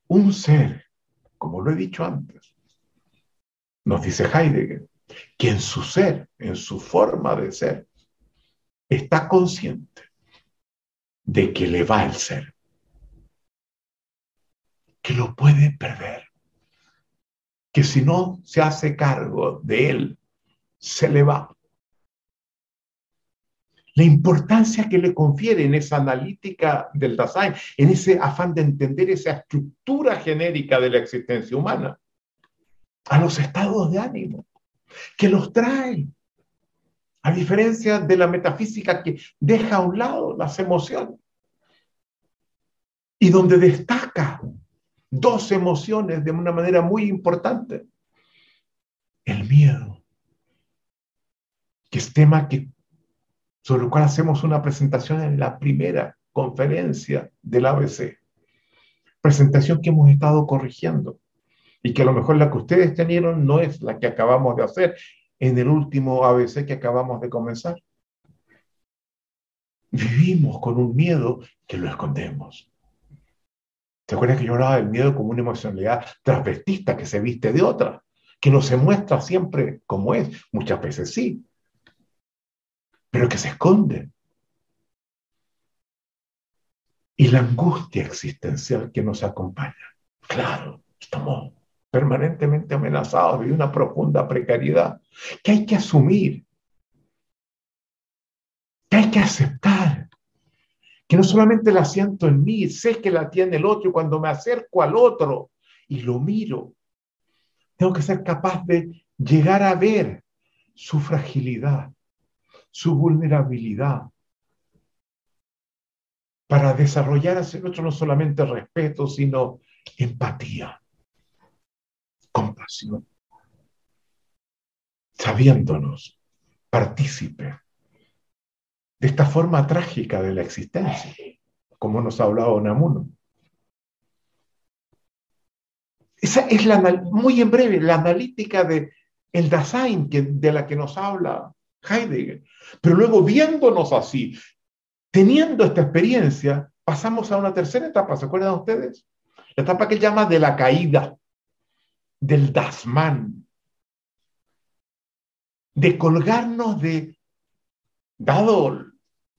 Un ser, como lo he dicho antes, nos dice Heidegger, que en su ser, en su forma de ser, está consciente de que le va el ser que lo puede perder, que si no se hace cargo de él, se le va. la importancia que le confiere en esa analítica del Dasein, en ese afán de entender esa estructura genérica de la existencia humana, a los estados de ánimo, que los trae, a diferencia de la metafísica que deja a un lado las emociones y donde destaca dos emociones de una manera muy importante. El miedo, que es tema que, sobre el cual hacemos una presentación en la primera conferencia del ABC. Presentación que hemos estado corrigiendo y que a lo mejor la que ustedes tenieron no es la que acabamos de hacer en el último ABC que acabamos de comenzar. Vivimos con un miedo que lo escondemos. ¿Se acuerdan que yo hablaba del miedo como una emocionalidad transvestista que se viste de otra? Que no se muestra siempre como es, muchas veces sí, pero que se esconde. Y la angustia existencial que nos acompaña. Claro, estamos permanentemente amenazados de una profunda precariedad que hay que asumir, que hay que aceptar que no solamente la siento en mí, sé que la tiene el otro y cuando me acerco al otro y lo miro, tengo que ser capaz de llegar a ver su fragilidad, su vulnerabilidad, para desarrollar hacia el otro no solamente respeto, sino empatía, compasión, sabiéndonos partícipe de esta forma trágica de la existencia, como nos ha hablado Namuno. Esa es la, muy en breve, la analítica de el Dasein que, de la que nos habla Heidegger. Pero luego viéndonos así, teniendo esta experiencia, pasamos a una tercera etapa, ¿se acuerdan ustedes? La etapa que llama de la caída, del Dasman, de colgarnos de dado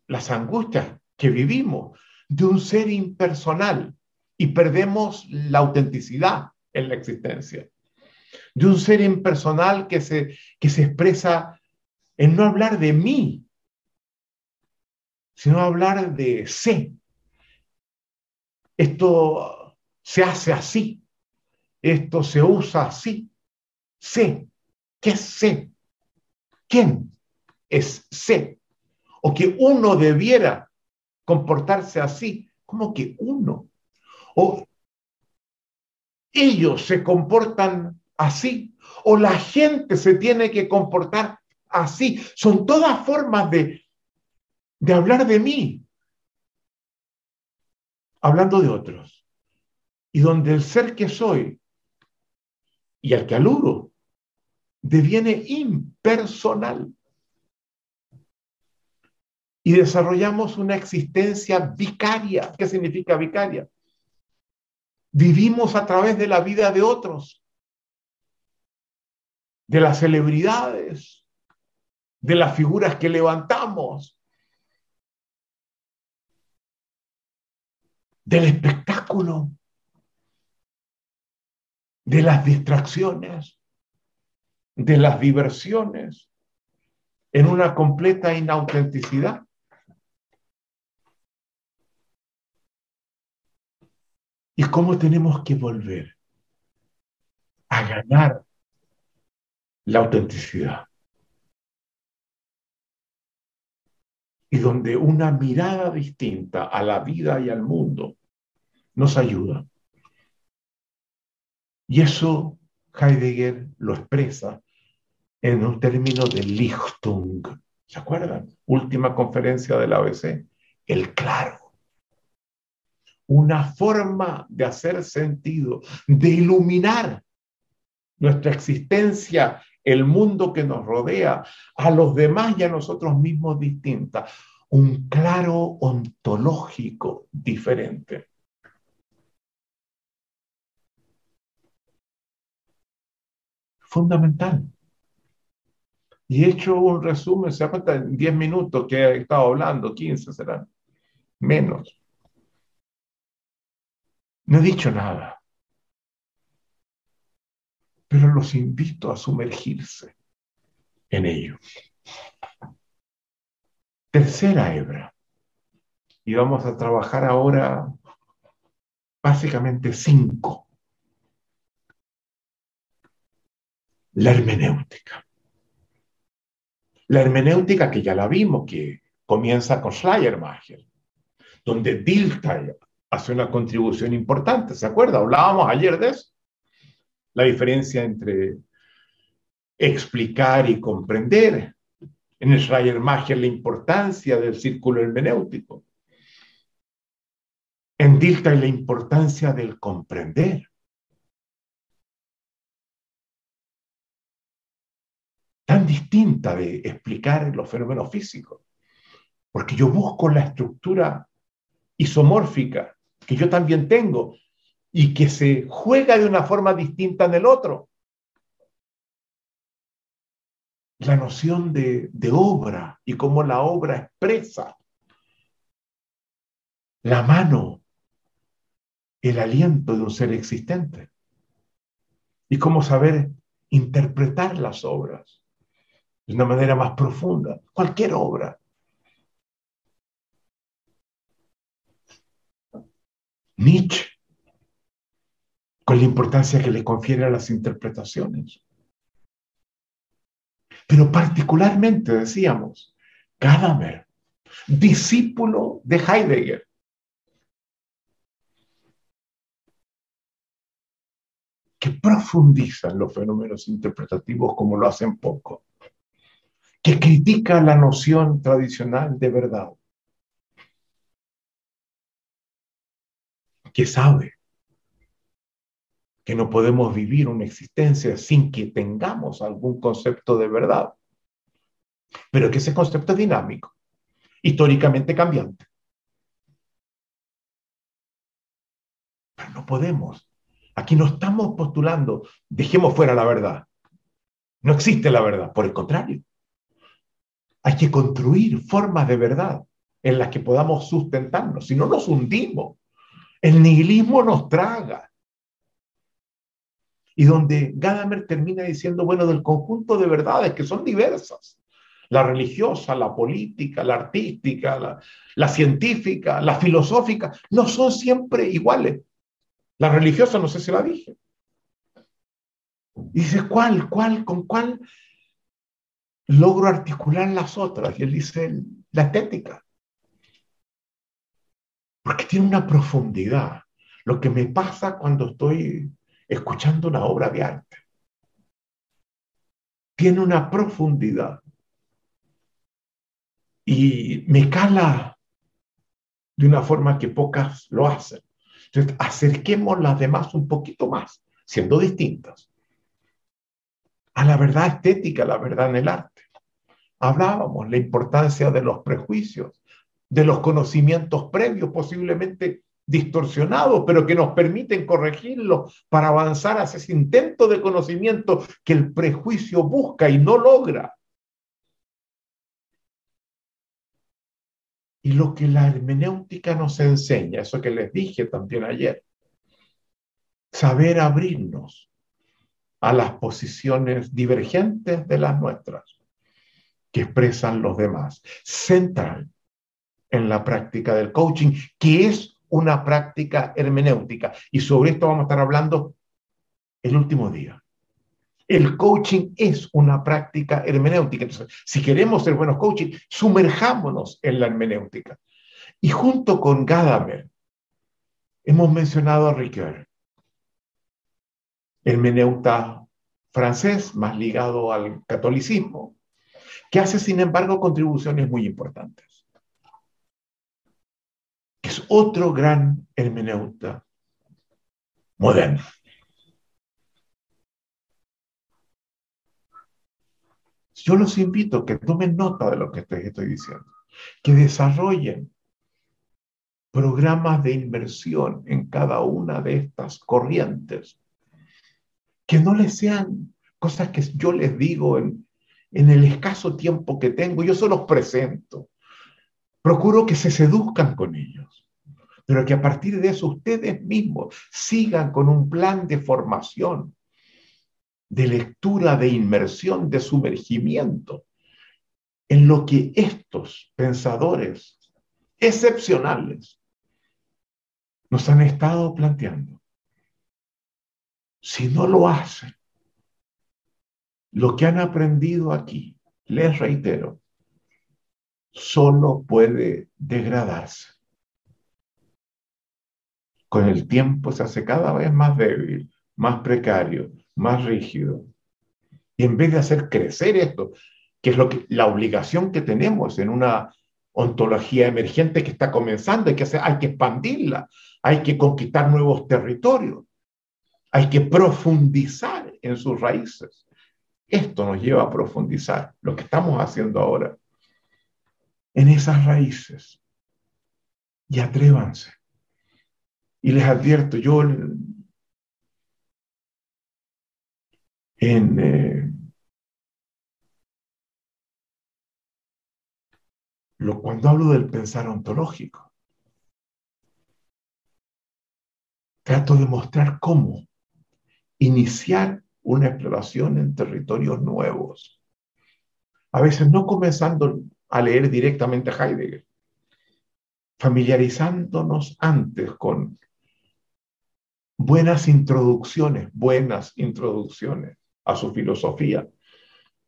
las angustias que vivimos, de un ser impersonal y perdemos la autenticidad en la existencia. De un ser impersonal que se, que se expresa en no hablar de mí, sino hablar de sé. Esto se hace así, esto se usa así. Sé. ¿Qué sé? ¿Quién es sé? o que uno debiera comportarse así, como que uno. O ellos se comportan así, o la gente se tiene que comportar así. Son todas formas de, de hablar de mí, hablando de otros. Y donde el ser que soy y el que aluro deviene impersonal y desarrollamos una existencia vicaria. ¿Qué significa vicaria? Vivimos a través de la vida de otros, de las celebridades, de las figuras que levantamos, del espectáculo, de las distracciones, de las diversiones, en una completa inautenticidad. y cómo tenemos que volver a ganar la autenticidad. Y donde una mirada distinta a la vida y al mundo nos ayuda. Y eso Heidegger lo expresa en un término de Lichtung. ¿Se acuerdan? Última conferencia del ABC. El claro una forma de hacer sentido, de iluminar nuestra existencia, el mundo que nos rodea, a los demás y a nosotros mismos distinta. Un claro ontológico diferente. Fundamental. Y he hecho un resumen, se cuenta en 10 minutos que he estado hablando, 15 serán, menos. No he dicho nada, pero los invito a sumergirse en ello. tercera hebra. Y vamos a trabajar ahora básicamente cinco. La hermenéutica. La hermenéutica que ya la vimos, que comienza con Schleiermacher, donde Dilthey hace una contribución importante, ¿se acuerda? Hablábamos ayer de eso. La diferencia entre explicar y comprender. En Schleiermacher la importancia del círculo hermenéutico. En Dilthey la importancia del comprender. Tan distinta de explicar los fenómenos físicos, porque yo busco la estructura isomórfica que yo también tengo y que se juega de una forma distinta en el otro. La noción de, de obra y cómo la obra expresa la mano, el aliento de un ser existente. Y cómo saber interpretar las obras de una manera más profunda, cualquier obra. Nietzsche, con la importancia que le confiere a las interpretaciones. Pero particularmente, decíamos, Gadamer, discípulo de Heidegger. que profundizan los fenómenos interpretativos como lo hacen poco que critica la noción tradicional de verdad, que sabe que no podemos vivir una existencia sin que tengamos algún concepto de verdad, pero que ese concepto es dinámico, históricamente cambiante. Pero no podemos. Aquí no estamos postulando, dejemos fuera la verdad. No existe la verdad, por el contrario. Hay que construir formas de verdad en las que podamos sustentarnos, si no nos hundimos. El nihilismo nos traga. Y donde Gadamer termina diciendo, bueno, del conjunto de verdades que son diversas, la religiosa, la política, la artística, la, científica, la filosófica, no son siempre iguales. La religiosa, no sé si la dije. dice, ¿cuál, cuál, con cuál logro articular las otras. Y él dice la estética. Porque tiene una profundidad. Lo que me pasa cuando estoy escuchando una obra de arte. Tiene una profundidad. Y me cala de una forma que pocas lo hacen. Entonces, acerquemos las demás un poquito más, siendo distintas a la verdad estética, la verdad en el arte. Hablábamos la importancia de los prejuicios, de los conocimientos previos, posiblemente distorsionados, pero que nos permiten corregirlos para avanzar hacia ese intento de conocimiento que el prejuicio busca y no logra. Y lo que la hermenéutica nos enseña, eso que les dije también ayer, saber abrirnos a las posiciones divergentes de las nuestras que expresan los demás. Central en la práctica del coaching, que es una práctica hermenéutica. Y sobre esto vamos a estar hablando el último día. El coaching es una práctica hermenéutica. Entonces, si queremos ser buenos coaching, sumerjámonos en la hermenéutica. Y junto con Gadamer, hemos mencionado a Ricoeur hermeneuta francés, más ligado al catolicismo, que hace, sin embargo, contribuciones muy importantes. Es otro gran hermeneuta moderno. Yo los invito a que tomen nota de lo que estoy, diciendo, que desarrollen programas de inversión en cada una de estas corrientes que no les sean cosas que yo les digo en, el escaso tiempo que tengo, yo se los presento. Procuro que se seduzcan con ellos, pero que a partir de eso ustedes mismos sigan con un plan de formación, de lectura, de inmersión, de sumergimiento en lo que estos pensadores excepcionales nos han estado planteando. Si no lo hacen, lo que han aprendido aquí, les reitero, solo puede degradarse. Con el tiempo se hace cada vez más débil, más precario, más rígido. Y en vez de hacer crecer esto, que es lo que, la obligación que tenemos en una ontología emergente que está comenzando, hay que, hacer, hay que expandirla, hay que conquistar nuevos territorios, hay que profundizar en sus raíces. Esto nos lleva a profundizar lo que estamos haciendo ahora en esas raíces. Y atrévanse. Y les advierto, yo en, eh, cuando hablo del pensar ontológico, trato de mostrar cómo iniciar una exploración en territorios nuevos. A veces no comenzando a leer directamente a Heidegger, familiarizándonos antes con buenas introducciones, buenas introducciones a su filosofía,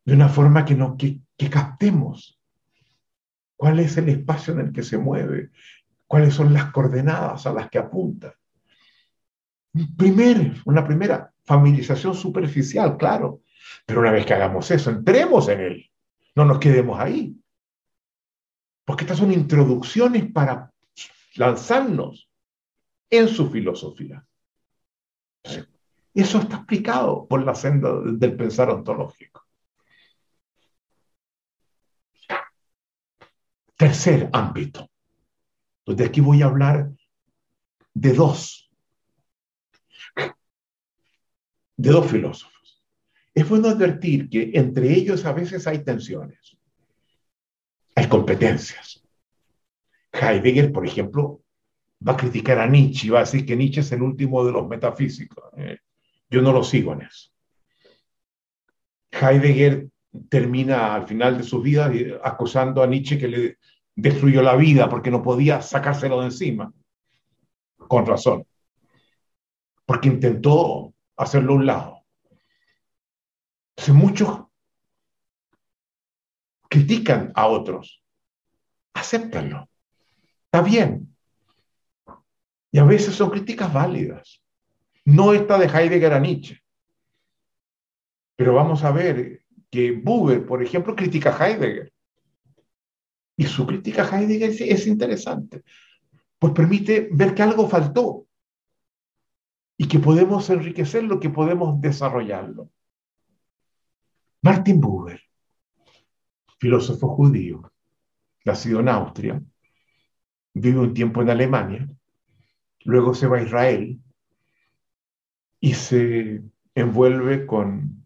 de una forma que, no, que, que captemos cuál es el espacio en el que se mueve, cuáles son las coordenadas a las que apunta. Una primera familiarización superficial, claro, pero una vez que hagamos eso, entremos en él, no nos quedemos ahí. Porque estas son introducciones para lanzarnos en su filosofía. Eso está explicado por la senda del pensar ontológico. Tercer ámbito, donde aquí voy a hablar de dos, de dos filósofos. Es bueno advertir que entre ellos a veces hay tensiones hay competencias. Heidegger, por ejemplo, va a criticar a Nietzsche va a decir que Nietzsche es el último de los metafísicos. Eh, yo no lo sigo en eso. Heidegger termina al final de su vida eh, acusando a Nietzsche que le destruyó la vida porque no podía sacárselo de encima. Con razón. Porque intentó hacerlo a un lado. Entonces muchos critican a otros. Acéptanlo. Está bien. Y a veces son críticas válidas. No está de Heidegger a Nietzsche. Pero vamos a ver que Buber, por ejemplo, critica a Heidegger. Y su crítica a Heidegger es interesante, pues permite ver que algo faltó y que podemos enriquecerlo, que podemos desarrollarlo. Martin Buber filósofo judío, nacido en Austria, vive un tiempo en Alemania, luego se va a Israel y se envuelve con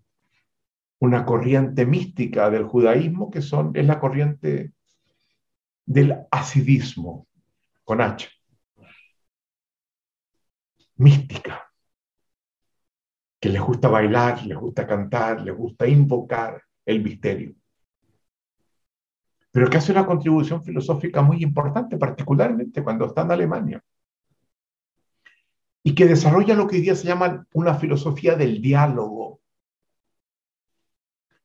una corriente mística del judaísmo que son, es la corriente del asidismo, con H. Mística, que les gusta bailar, les gusta cantar, les gusta invocar el misterio pero que hace una contribución filosófica muy importante, particularmente cuando está en Alemania, y que desarrolla lo que hoy día se llama una filosofía del diálogo,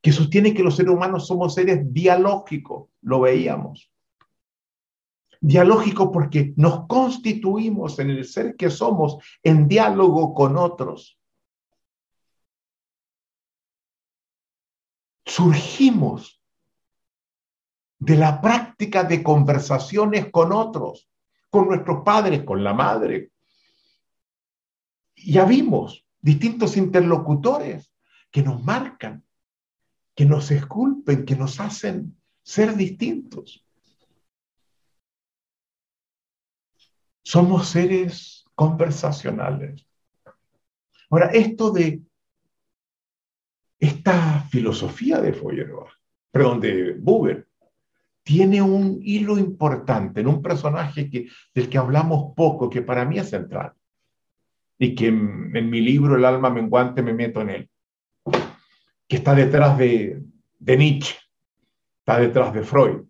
que sostiene que los seres humanos somos seres dialógicos, lo veíamos. Dialógico porque nos constituimos en el ser que somos en diálogo con otros. Surgimos de la práctica de conversaciones con otros, con nuestros padres, con la madre. Ya vimos distintos interlocutores que nos marcan, que nos esculpen, que nos hacen ser distintos. Somos seres conversacionales. Ahora, esto de esta filosofía de Feuerbach, perdón, de Buber, tiene un hilo importante en un personaje que, del que hablamos poco, que para mí es central, y que en, mi libro El alma menguante me meto en él, que está detrás de, de Nietzsche, está detrás de Freud,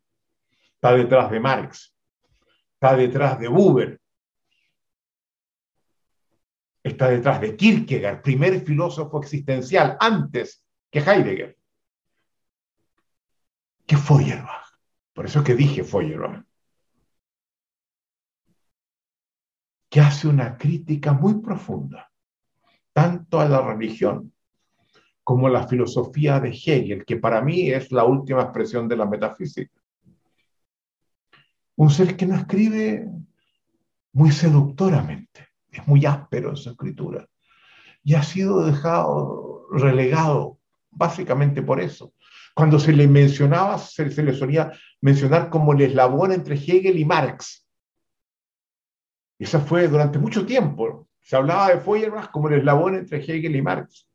está detrás de Marx, está detrás de Buber, está detrás de Kierkegaard, primer filósofo existencial, antes que Heidegger, que Feuerbach. Por eso que dije Feuerbach. Que hace una crítica muy profunda, tanto a la religión como a la filosofía de Hegel, que para mí es la última expresión de la metafísica. Un ser que no escribe muy seductoramente, es muy áspero en su escritura y ha sido dejado relegado básicamente por eso. Cuando se le mencionaba, se, le solía mencionar como el eslabón entre Hegel y Marx. Y eso fue durante mucho tiempo. Se hablaba de Feuerbach como el eslabón entre Hegel y Marx.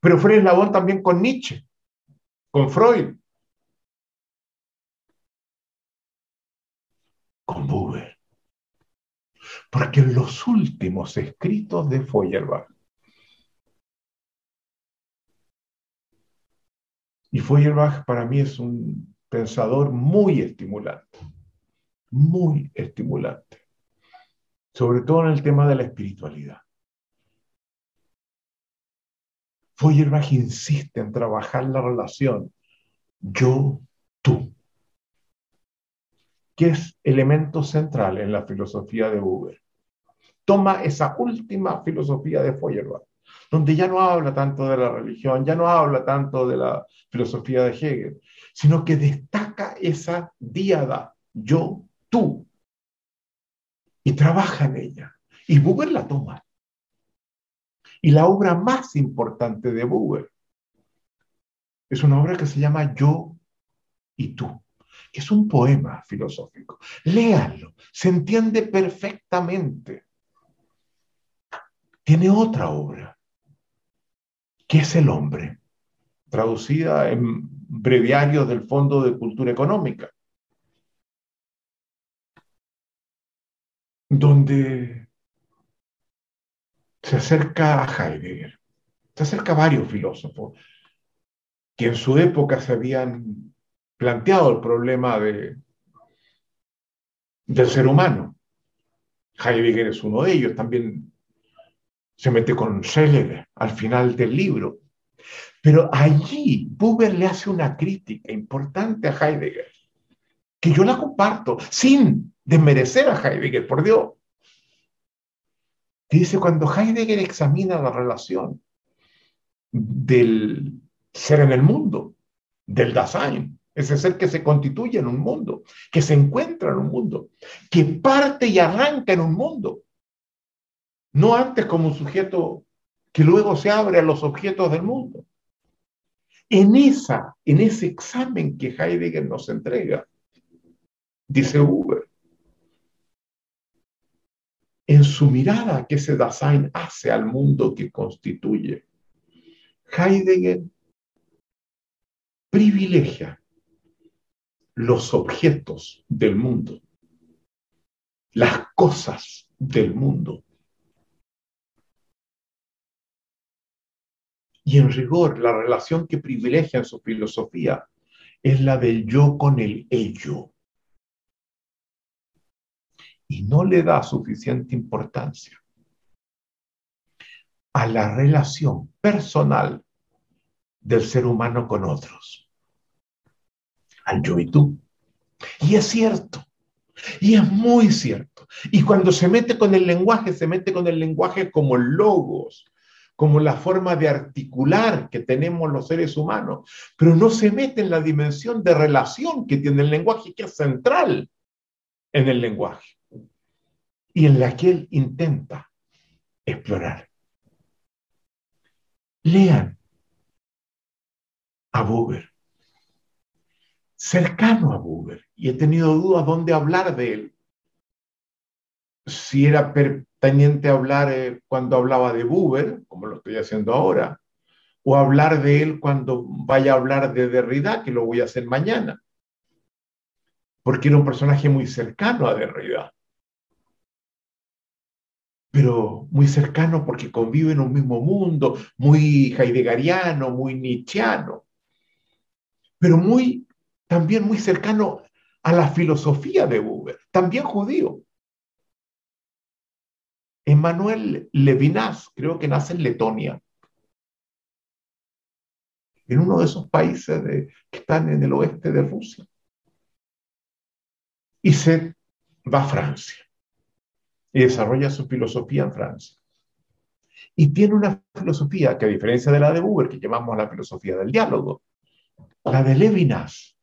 Pero fue el eslabón también con Nietzsche, con Freud, con Buber. Porque en los últimos escritos de Feuerbach, y Feuerbach para mí es un pensador muy estimulante, muy estimulante, sobre todo en el tema de la espiritualidad. Feuerbach insiste en trabajar la relación yo-tú que es elemento central en la filosofía de Buber. Toma esa última filosofía de Feuerbach, donde ya no habla tanto de la religión, ya no habla tanto de la filosofía de Hegel, sino que destaca esa díada, yo, tú, y trabaja en ella. Y Buber la toma. Y la obra más importante de Buber es una obra que se llama Yo y tú es un poema filosófico. Léanlo, se entiende perfectamente. Tiene otra obra, que es El hombre, traducida en breviario del Fondo de Cultura Económica, donde se acerca a Heidegger, se acerca a varios filósofos que en su época se habían planteado el problema de, del ser humano. Heidegger es uno de ellos, también se mete con Scheller al final del libro. Pero allí Buber le hace una crítica importante a Heidegger, que yo la comparto sin desmerecer a Heidegger, por Dios. dice, cuando Heidegger examina la relación del ser en el mundo, del Dasein, ese ser que se constituye en un mundo, que se encuentra en un mundo, que parte y arranca en un mundo. No antes como un sujeto que luego se abre a los objetos del mundo. En, esa, en ese examen que Heidegger nos entrega, dice Huber, en su mirada que ese Dasein hace al mundo que constituye, Heidegger privilegia los objetos del mundo, las cosas del mundo. Y en rigor, la relación que privilegia en su filosofía es la del yo con el ello. Y no le da suficiente importancia a la relación personal del ser humano con otros al yo y tú. Y es cierto, y es muy cierto. Y cuando se mete con el lenguaje, se mete con el lenguaje como logos, como la forma de articular que tenemos los seres humanos, pero no se mete en la dimensión de relación que tiene el lenguaje, que es central en el lenguaje, y en la que él intenta explorar. Lean a Buber cercano a Buber y he tenido dudas dónde hablar de él. Si era pertinente hablar eh, cuando hablaba de Buber, como lo estoy haciendo ahora, o hablar de él cuando vaya a hablar de Derrida, que lo voy a hacer mañana, porque era un personaje muy cercano a Derrida, pero muy cercano porque convive en un mismo mundo, muy heideggeriano, muy nietzscheano, pero muy también muy cercano a la filosofía de Buber, también judío. Emmanuel Levinas, creo que nace en Letonia, en uno de esos países que están en el oeste de Rusia. Y se va a Francia y desarrolla su filosofía en Francia. Y tiene una filosofía que a diferencia de la de Buber, que llamamos la filosofía del diálogo, la de Levinas,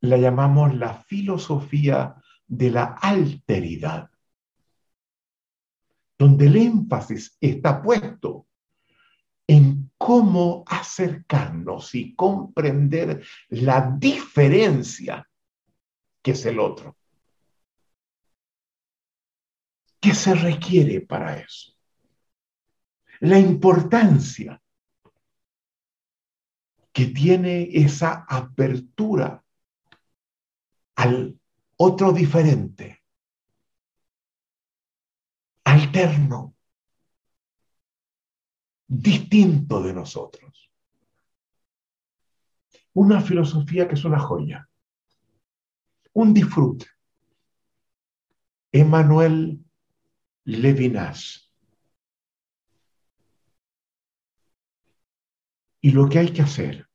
la llamamos la filosofía de la alteridad, donde el énfasis está puesto en cómo acercarnos y comprender la diferencia que es el otro. ¿Qué se requiere para eso? La importancia que tiene esa apertura al otro diferente, alterno, distinto de nosotros. Una filosofía que es una joya, un disfrute. Emmanuel Levinas. Y lo que hay que hacer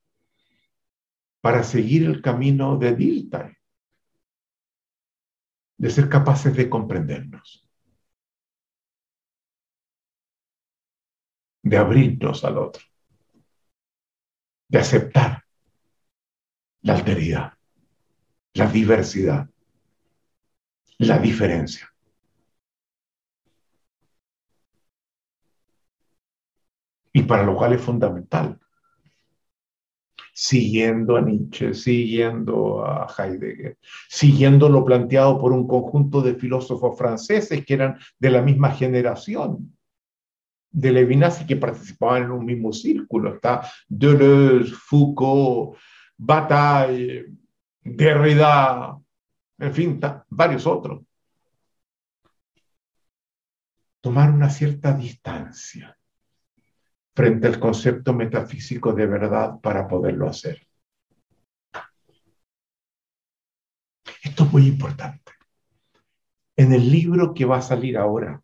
para seguir el camino de Dilthey, de ser capaces de comprendernos. de abrirnos al otro, de aceptar la alteridad, la diversidad, la diferencia. Y para lo cual es fundamental, siguiendo a Nietzsche, siguiendo a Heidegger, siguiendo lo planteado por un conjunto de filósofos franceses que eran de la misma generación, de Levinas y que participaban en un mismo círculo. Está Deleuze, Foucault, Bataille, Derrida, en fin, varios otros. Tomar una cierta distancia frente al concepto metafísico de verdad para poderlo hacer. Esto es muy importante. En el libro que va a salir ahora,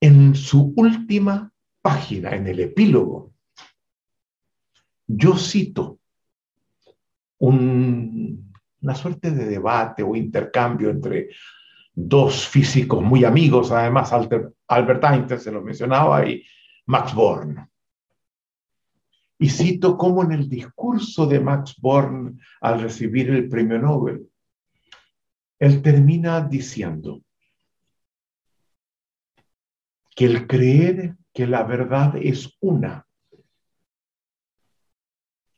en su última página, en el epílogo, yo cito una suerte de debate o intercambio entre dos físicos muy amigos, además Albert Einstein se lo mencionaba y Max Born. Y cito cómo en el discurso de Max Born al recibir el premio Nobel, él termina diciendo, que el creer que la verdad es una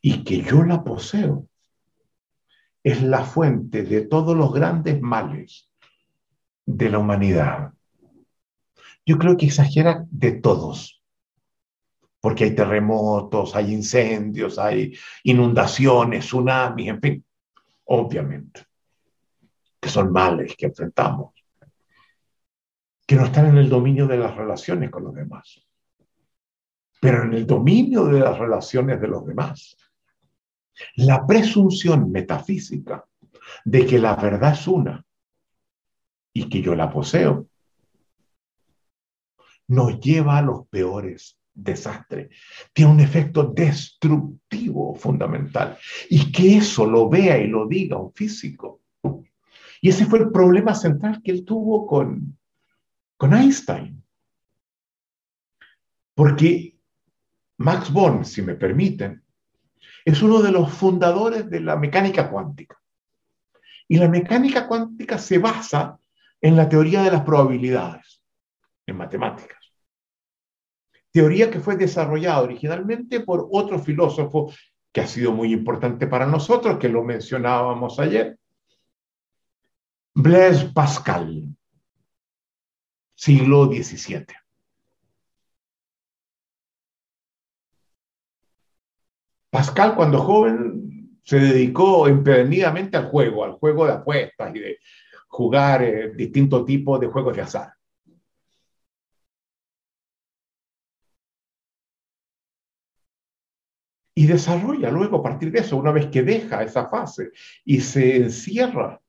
y que yo la poseo es la fuente de todos los grandes males de la humanidad. Yo creo que exagera de todos, porque hay terremotos, hay incendios, hay inundaciones, tsunamis, en fin, obviamente, que son males que enfrentamos que no están en el dominio de las relaciones con los demás, pero en el dominio de las relaciones de los demás. La presunción metafísica de que la verdad es una y que yo la poseo nos lleva a los peores desastres. Tiene un efecto destructivo fundamental. Y que eso lo vea y lo diga un físico. Y ese fue el problema central que él tuvo con, con Einstein. Porque Max Born, si me permiten, es uno de los fundadores de la mecánica cuántica. Y la mecánica cuántica se basa en la teoría de las probabilidades, en matemáticas. Teoría que fue desarrollada originalmente por otro filósofo que ha sido muy importante para nosotros, que lo mencionábamos ayer, Blaise Pascal siglo XVII. Pascal, cuando joven, se dedicó empedernidamente al juego, al juego de apuestas y de jugar eh, distintos tipos de juegos de azar. Y desarrolla luego a partir de eso, una vez que deja esa fase y se encierra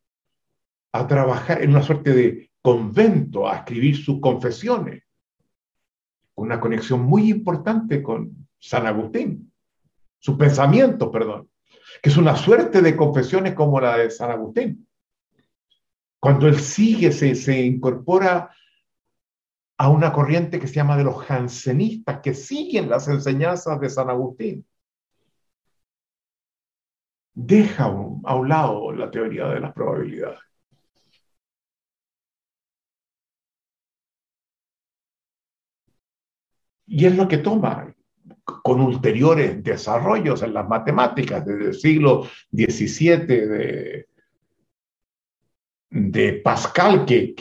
a trabajar en una suerte de convento, a escribir sus confesiones, una conexión muy importante con San Agustín, su pensamiento, perdón, que es una suerte de confesiones como la de San Agustín. Cuando él sigue, se, se incorpora a una corriente que se llama de los jansenistas, que siguen las enseñanzas de San Agustín. Deja a un lado la teoría de las probabilidades. Y es lo que toma con ulteriores desarrollos en las matemáticas desde el siglo XVII de, de Pascal, que,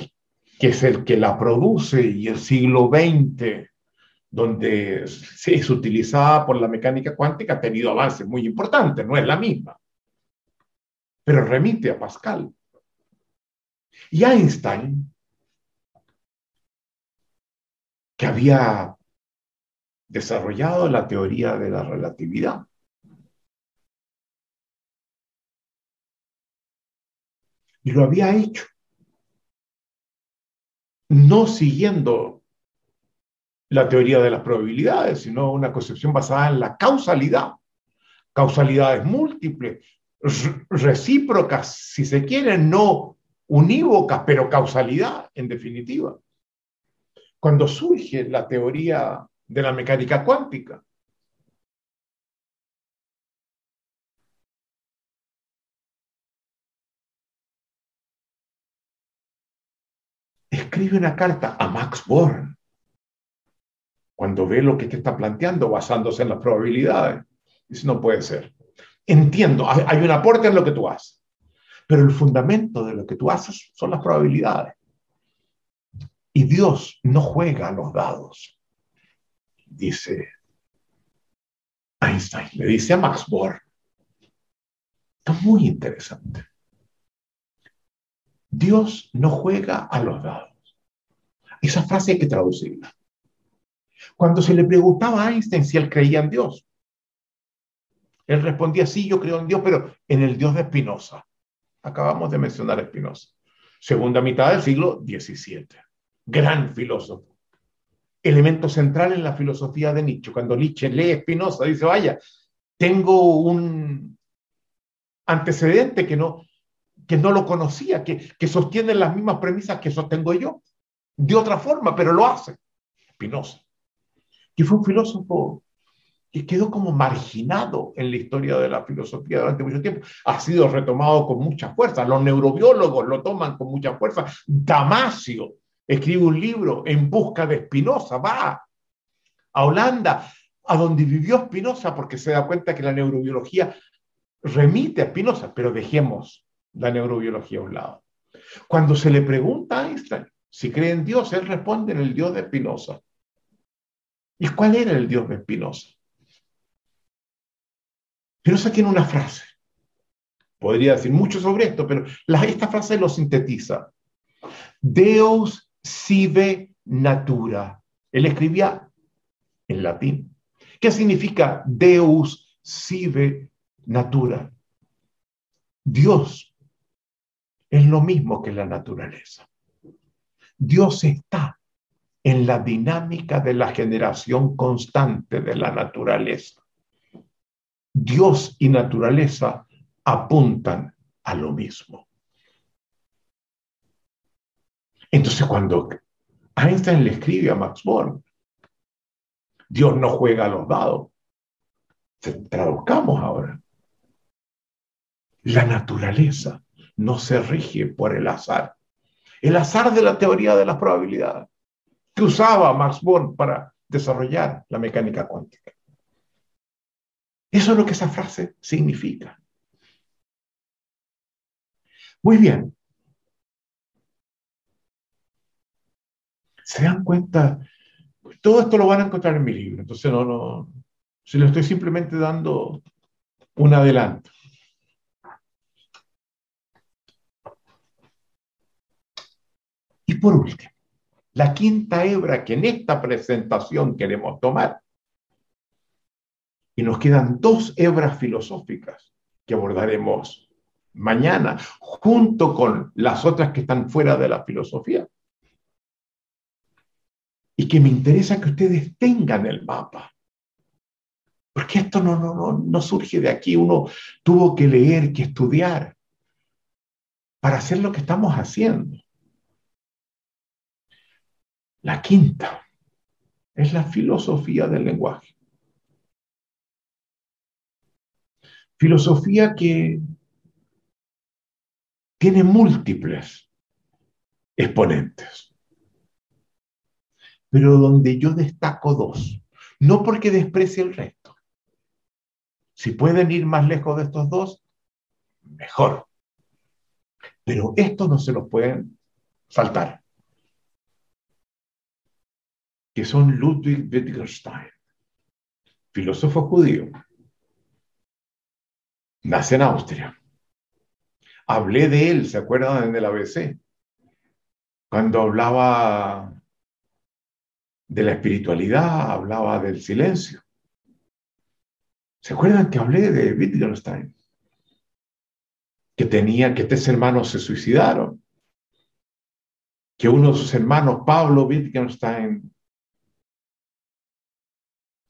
que es el que la produce, y el siglo XX, donde es utilizada por la mecánica cuántica, ha tenido avances muy importantes, no es la misma, pero remite a Pascal. Y Einstein, que había desarrollado la teoría de la relatividad. Y lo había hecho, no siguiendo la teoría de las probabilidades, sino una concepción basada en la causalidad. Causalidades múltiples, recíprocas, si se quiere, no unívocas, pero causalidad en definitiva. Cuando surge la teoría de la mecánica cuántica. Escribe una carta a Max Born cuando ve lo que te está planteando basándose en las probabilidades. Dice, no puede ser. Entiendo, hay un aporte en lo que tú haces, pero el fundamento de lo que tú haces son las probabilidades. Y Dios no juega a los dados dice Einstein, le dice a Max Born. Está muy interesante. Dios no juega a los dados. Esa frase hay que traducirla. Cuando se le preguntaba a Einstein si él creía en Dios, él respondía, sí, yo creo en Dios, pero en el Dios de Spinoza. Acabamos de mencionar a Spinoza. Segunda mitad del siglo XVII. Gran filósofo elemento central en la filosofía de Nietzsche. Cuando Nietzsche lee Spinoza, dice, vaya, tengo un antecedente que no, que no lo conocía, que, que sostiene las mismas premisas que sostengo yo, de otra forma, pero lo hace. Spinoza, que fue un filósofo que quedó como marginado en la historia de la filosofía durante mucho tiempo. Ha sido retomado con mucha fuerza. Los neurobiólogos lo toman con mucha fuerza. Damasio, escribe un libro en busca de Spinoza, va a Holanda, a donde vivió Spinoza, porque se da cuenta que la neurobiología remite a Spinoza, pero dejemos la neurobiología a un lado. Cuando se le pregunta a Einstein si cree en Dios, él responde en el Dios de Spinoza. ¿Y cuál era el Dios de Spinoza? Spinoza tiene una frase. Podría decir mucho sobre esto, pero esta frase lo sintetiza. Deus sive natura. Él escribía en latín. ¿Qué significa Deus sive natura? Dios es lo mismo que la naturaleza. Dios está en la dinámica de la generación constante de la naturaleza. Dios y naturaleza apuntan a lo mismo. Entonces cuando Einstein le escribe a Max Born, Dios no juega a los dados. Traduzcamos ahora. La naturaleza no se rige por el azar. El azar de la teoría de las probabilidades que usaba Max Born para desarrollar la mecánica cuántica. Eso es lo que esa frase significa. Muy bien, se dan cuenta, todo esto lo van a encontrar en mi libro, entonces no, no, se lo estoy simplemente dando un adelanto. Y por último, la quinta hebra que en esta presentación queremos tomar, y nos quedan dos hebras filosóficas que abordaremos mañana, junto con las otras que están fuera de la filosofía. Y que me interesa que ustedes tengan el mapa. Porque esto no, no, no, no surge de aquí. Uno tuvo que leer, que estudiar para hacer lo que estamos haciendo. La quinta es la filosofía del lenguaje. Filosofía que tiene múltiples exponentes, pero donde yo destaco dos, no porque desprecie el resto. Si pueden ir más lejos de estos dos, mejor. Pero estos no se los pueden faltar, que son Ludwig Wittgenstein, filósofo judío, nace en Austria. Hablé de él, ¿se acuerdan en el ABC? Cuando hablaba de la espiritualidad, hablaba del silencio. ¿Se acuerdan que hablé de Wittgenstein? Que tenía, que tres hermanos se suicidaron. Que uno de sus hermanos, Pablo Wittgenstein,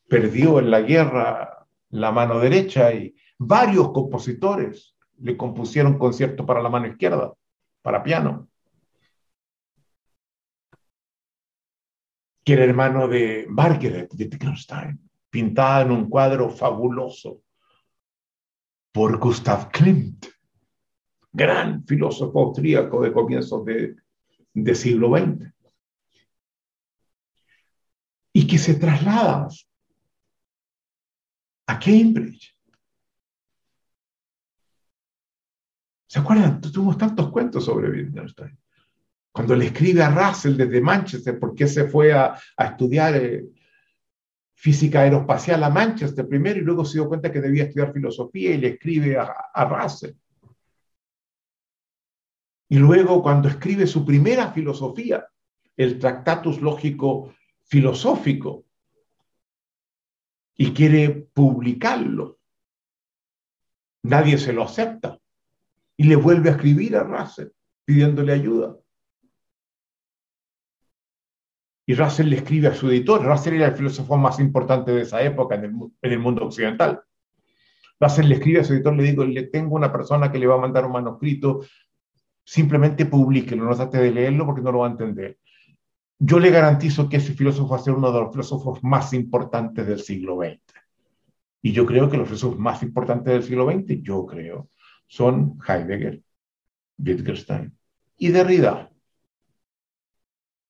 perdió en la guerra la mano derecha y varios compositores le compusieron conciertos para la mano izquierda, para piano. Que era hermano de Margaret Wittgenstein, pintada en un cuadro fabuloso por Gustav Klimt, gran filósofo austríaco de comienzos de, de siglo XX. Y que se traslada a Cambridge ¿Se acuerdan? Tuvimos tantos cuentos sobre Wittgenstein. Cuando le escribe a Russell desde Manchester, porque se fue a, estudiar eh, física aeroespacial a Manchester primero y luego se dio cuenta que debía estudiar filosofía y le escribe a, a Russell. Y luego cuando escribe su primera filosofía, el Tractatus Lógico Filosófico, y quiere publicarlo, nadie se lo acepta y le vuelve a escribir a Russell pidiéndole ayuda. Y Russell le escribe a su editor. Russell era el filósofo más importante de esa época en el, mundo occidental. Russell le escribe a su editor, le digo, le tengo una persona que le va a mandar un manuscrito, simplemente publíquelo, no trate de leerlo porque no lo va a entender. Yo le garantizo que ese filósofo va a ser uno de los filósofos más importantes del siglo XX. Y yo creo que los filósofos más importantes del siglo XX, yo creo, son Heidegger, Wittgenstein y Derrida.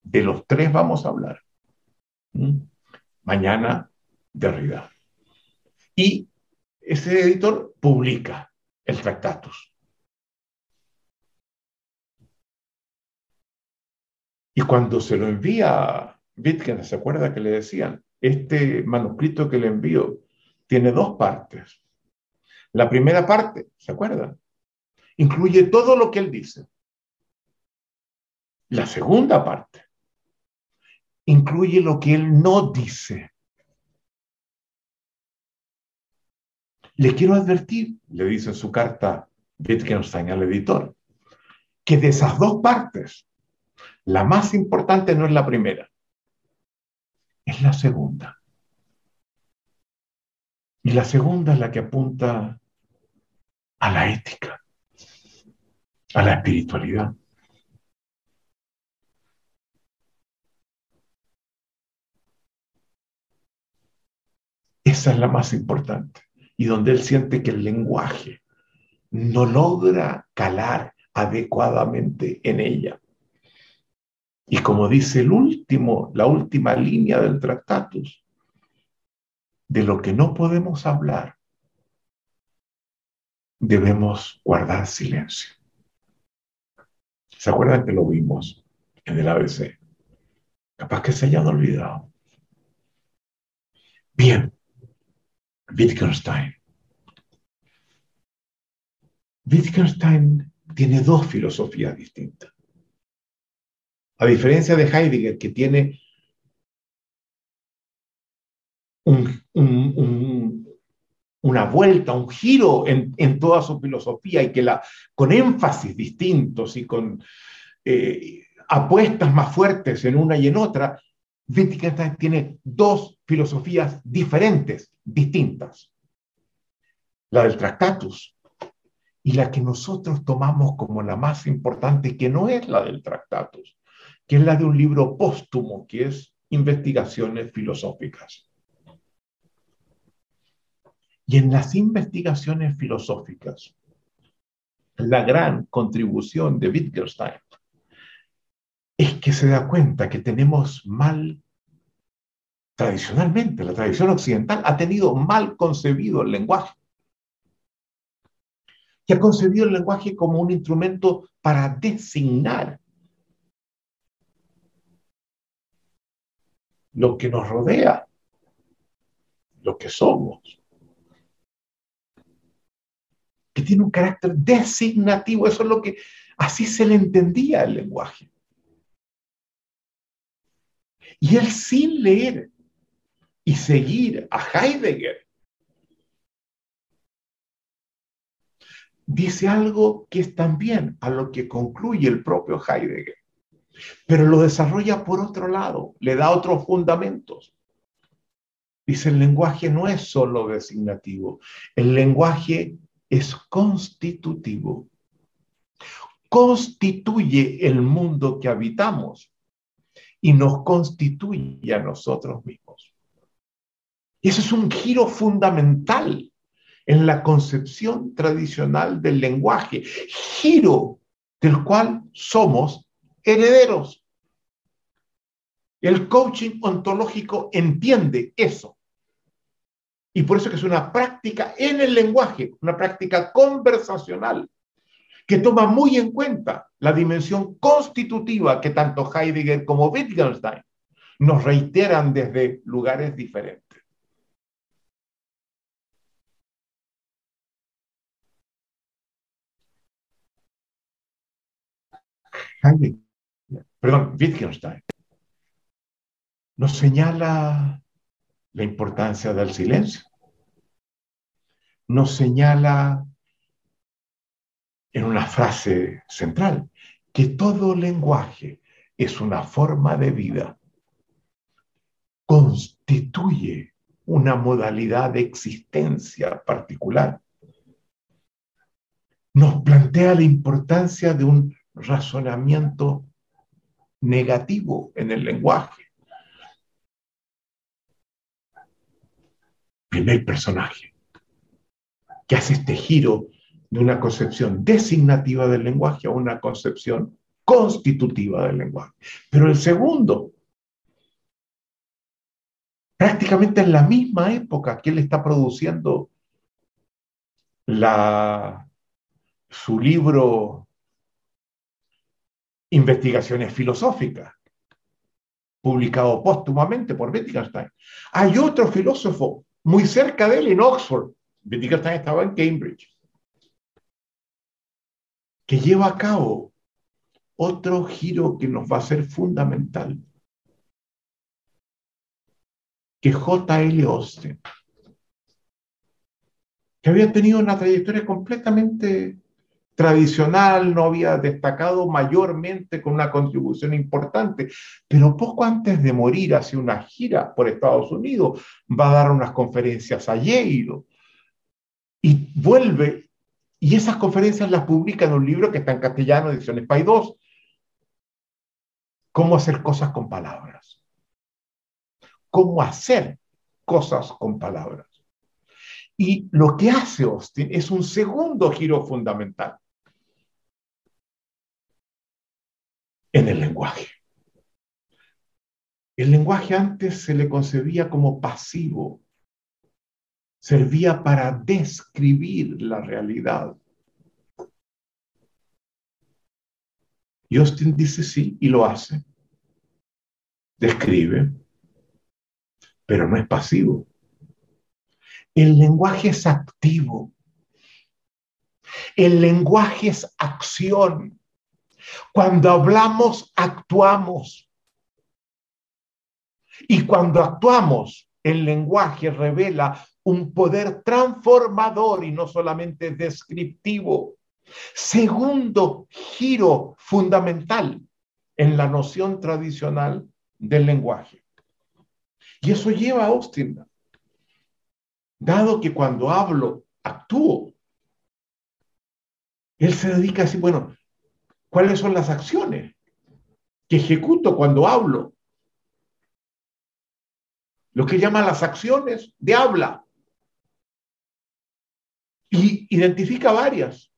De los tres vamos a hablar. Mañana, Derrida. Y ese editor publica el Tractatus. Y cuando se lo envía a Wittgenstein, ¿se acuerda que le decían? Este manuscrito que le envío tiene dos partes. La primera parte, ¿se acuerdan? Incluye todo lo que él dice. La segunda parte incluye lo que él no dice. Le quiero advertir, le dice en su carta Wittgenstein al editor, que de esas dos partes, la más importante no es la primera, es la segunda. Y la segunda es la que apunta a la ética, a la espiritualidad. Esa es la más importante. Y donde él siente que el lenguaje no logra calar adecuadamente en ella. Y como dice el último, la última línea del Tractatus, de lo que no podemos hablar, debemos guardar silencio. ¿Se acuerdan que lo vimos en el ABC? Capaz que se hayan olvidado. Bien, Wittgenstein. Wittgenstein tiene dos filosofías distintas. A diferencia de Heidegger, que tiene un, un, una vuelta, un giro en, toda su filosofía y que la, con énfasis distintos y con eh, apuestas más fuertes en una y en otra, Wittgenstein tiene dos filosofías diferentes, distintas. La del Tractatus y la que nosotros tomamos como la más importante, que no es la del Tractatus, que es la de un libro póstumo, que es Investigaciones Filosóficas. Y en las investigaciones filosóficas, la gran contribución de Wittgenstein es que se da cuenta que tenemos mal, tradicionalmente, la tradición occidental ha tenido mal concebido el lenguaje. Y ha concebido el lenguaje como un instrumento para designar lo que nos rodea, lo que somos. Que tiene un carácter designativo, eso es lo que así se le entendía el lenguaje. Y él sin leer y seguir a Heidegger, dice algo que es también a lo que concluye el propio Heidegger, pero lo desarrolla por otro lado, le da otros fundamentos. Dice, el lenguaje no es solo designativo, el lenguaje es constitutivo. Constituye el mundo que habitamos y nos constituye a nosotros mismos. Y eso es un giro fundamental en la concepción tradicional del lenguaje, giro del cual somos herederos. El coaching ontológico entiende eso. Y por eso que es una práctica en el lenguaje, una práctica conversacional, que toma muy en cuenta la dimensión constitutiva que tanto Heidegger como Wittgenstein nos reiteran desde lugares diferentes. Heidegger, perdón, Wittgenstein nos señala la importancia del silencio, nos señala en una frase central, que todo lenguaje es una forma de vida, constituye una modalidad de existencia particular. Nos plantea la importancia de un razonamiento negativo en el lenguaje. Primer personaje que hace este giro de una concepción designativa del lenguaje a una concepción constitutiva del lenguaje. Pero el segundo, prácticamente en la misma época que él está produciendo su libro Investigaciones Filosóficas, publicado póstumamente por Wittgenstein. Hay otro filósofo muy cerca de él en Oxford. Wittgenstein estaba en Cambridge que lleva a cabo otro giro que nos va a ser fundamental, que J.L. Austin, que había tenido una trayectoria completamente tradicional, no había destacado mayormente con una contribución importante, pero poco antes de morir hace una gira por Estados Unidos, va a dar unas conferencias a Yale y vuelve y esas conferencias las publica en un libro que está en castellano, ediciones PAI 2, Cómo hacer cosas con palabras. Cómo hacer cosas con palabras. Y lo que hace Austin es un segundo giro fundamental en el lenguaje. El lenguaje antes se le concebía como pasivo, servía para describir la realidad. Y Austin dice sí y lo hace. Describe, pero no es pasivo. El lenguaje es activo. El lenguaje es acción. Cuando hablamos, actuamos. Y cuando actuamos, el lenguaje revela un poder transformador y no solamente descriptivo. Segundo giro fundamental en la noción tradicional del lenguaje. Y eso lleva a Austin, dado que cuando hablo, actúo, él se dedica a decir, bueno, ¿cuáles son las acciones que ejecuto cuando hablo? Lo que llama las acciones de habla. Y identifica varias.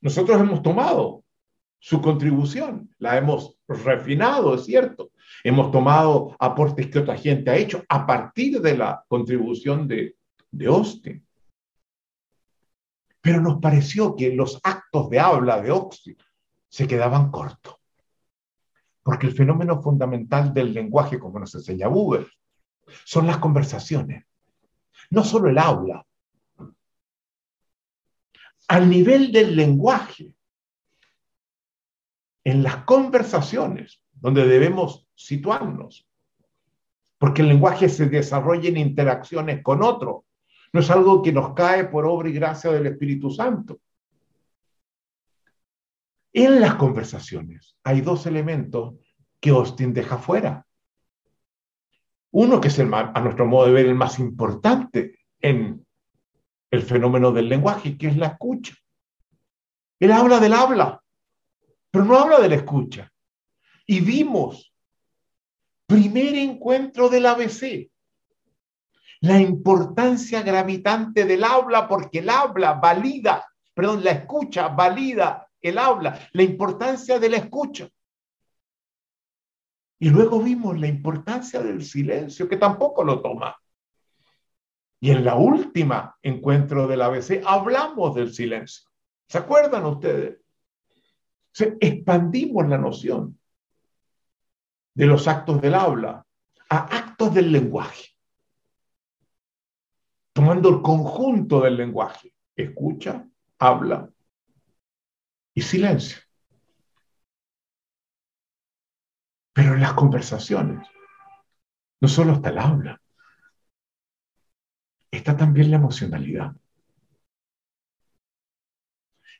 Nosotros hemos tomado su contribución, la hemos refinado, es cierto. Hemos tomado aportes que otra gente ha hecho a partir de la contribución de, de. Pero nos pareció que los actos de habla de Austin se quedaban cortos. Porque el fenómeno fundamental del lenguaje, como nos enseña Google, son las conversaciones, no solo el habla. Al nivel del lenguaje, en las conversaciones, donde debemos situarnos, porque el lenguaje se desarrolla en interacciones con otro, no es algo que nos cae por obra y gracia del Espíritu Santo. En las conversaciones hay dos elementos que Austin deja fuera. Uno que es a nuestro modo de ver el más importante en el fenómeno del lenguaje, que es la escucha. Él habla del habla, pero no habla de la escucha. Y vimos, primer encuentro del ABC, la importancia gravitante del habla, porque el habla valida, perdón, la escucha valida el habla, la importancia de la escucha. Y luego vimos la importancia del silencio, que tampoco lo toma. Y en la última encuentro del ABC hablamos del silencio. ¿Se acuerdan ustedes? Expandimos la noción de los actos del habla a actos del lenguaje tomando el conjunto del lenguaje, escucha, habla y silencio. Pero en las conversaciones no solo está el habla, está también la emocionalidad.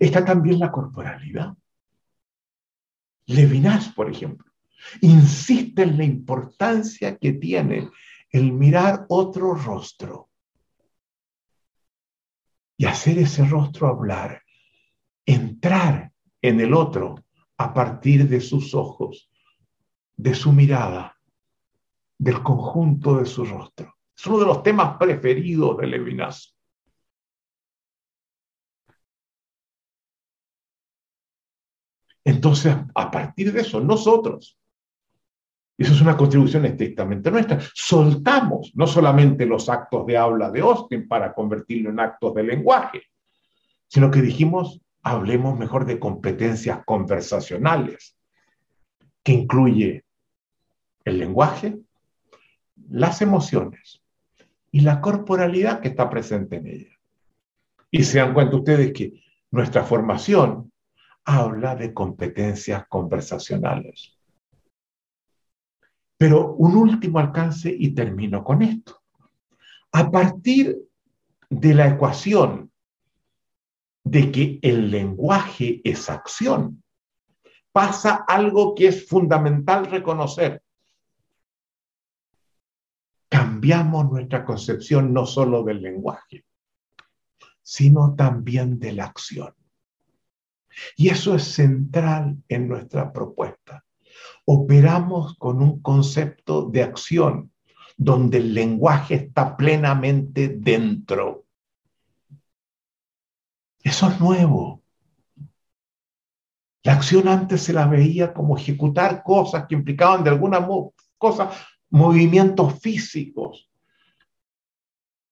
Está también la corporalidad. Levinas, por ejemplo, insiste en la importancia que tiene el mirar otro rostro y hacer ese rostro hablar, entrar en el otro a partir de sus ojos, de su mirada, del conjunto de su rostro. Es uno de los temas preferidos de Levinas. Entonces, a partir de eso, nosotros eso es una contribución estrictamente nuestra. Soltamos no solamente los actos de habla de Austin para convertirlo en actos de lenguaje, sino que dijimos, hablemos mejor de competencias conversacionales, que incluye el lenguaje, las emociones y la corporalidad que está presente en ella. Y se dan cuenta ustedes que nuestra formación habla de competencias conversacionales. Pero un último alcance y termino con esto. A partir de la ecuación de que el lenguaje es acción, pasa algo que es fundamental reconocer. Cambiamos nuestra concepción no solo del lenguaje, sino también de la acción. Y eso es central en nuestra propuesta operamos con un concepto de acción donde el lenguaje está plenamente dentro. Eso es nuevo. La acción antes se la veía como ejecutar cosas que implicaban de alguna cosa movimientos físicos.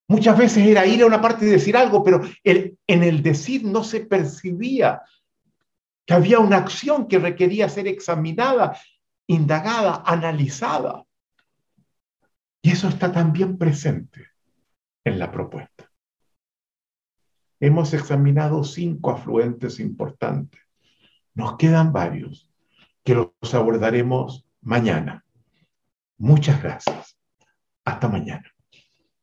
Muchas veces era ir a una parte y decir algo, pero en el decir no se percibía que había una acción que requería ser examinada indagada, analizada. Y eso está también presente en la propuesta. Hemos examinado cinco afluentes importantes. Nos quedan varios que los abordaremos mañana. Muchas gracias. Hasta mañana.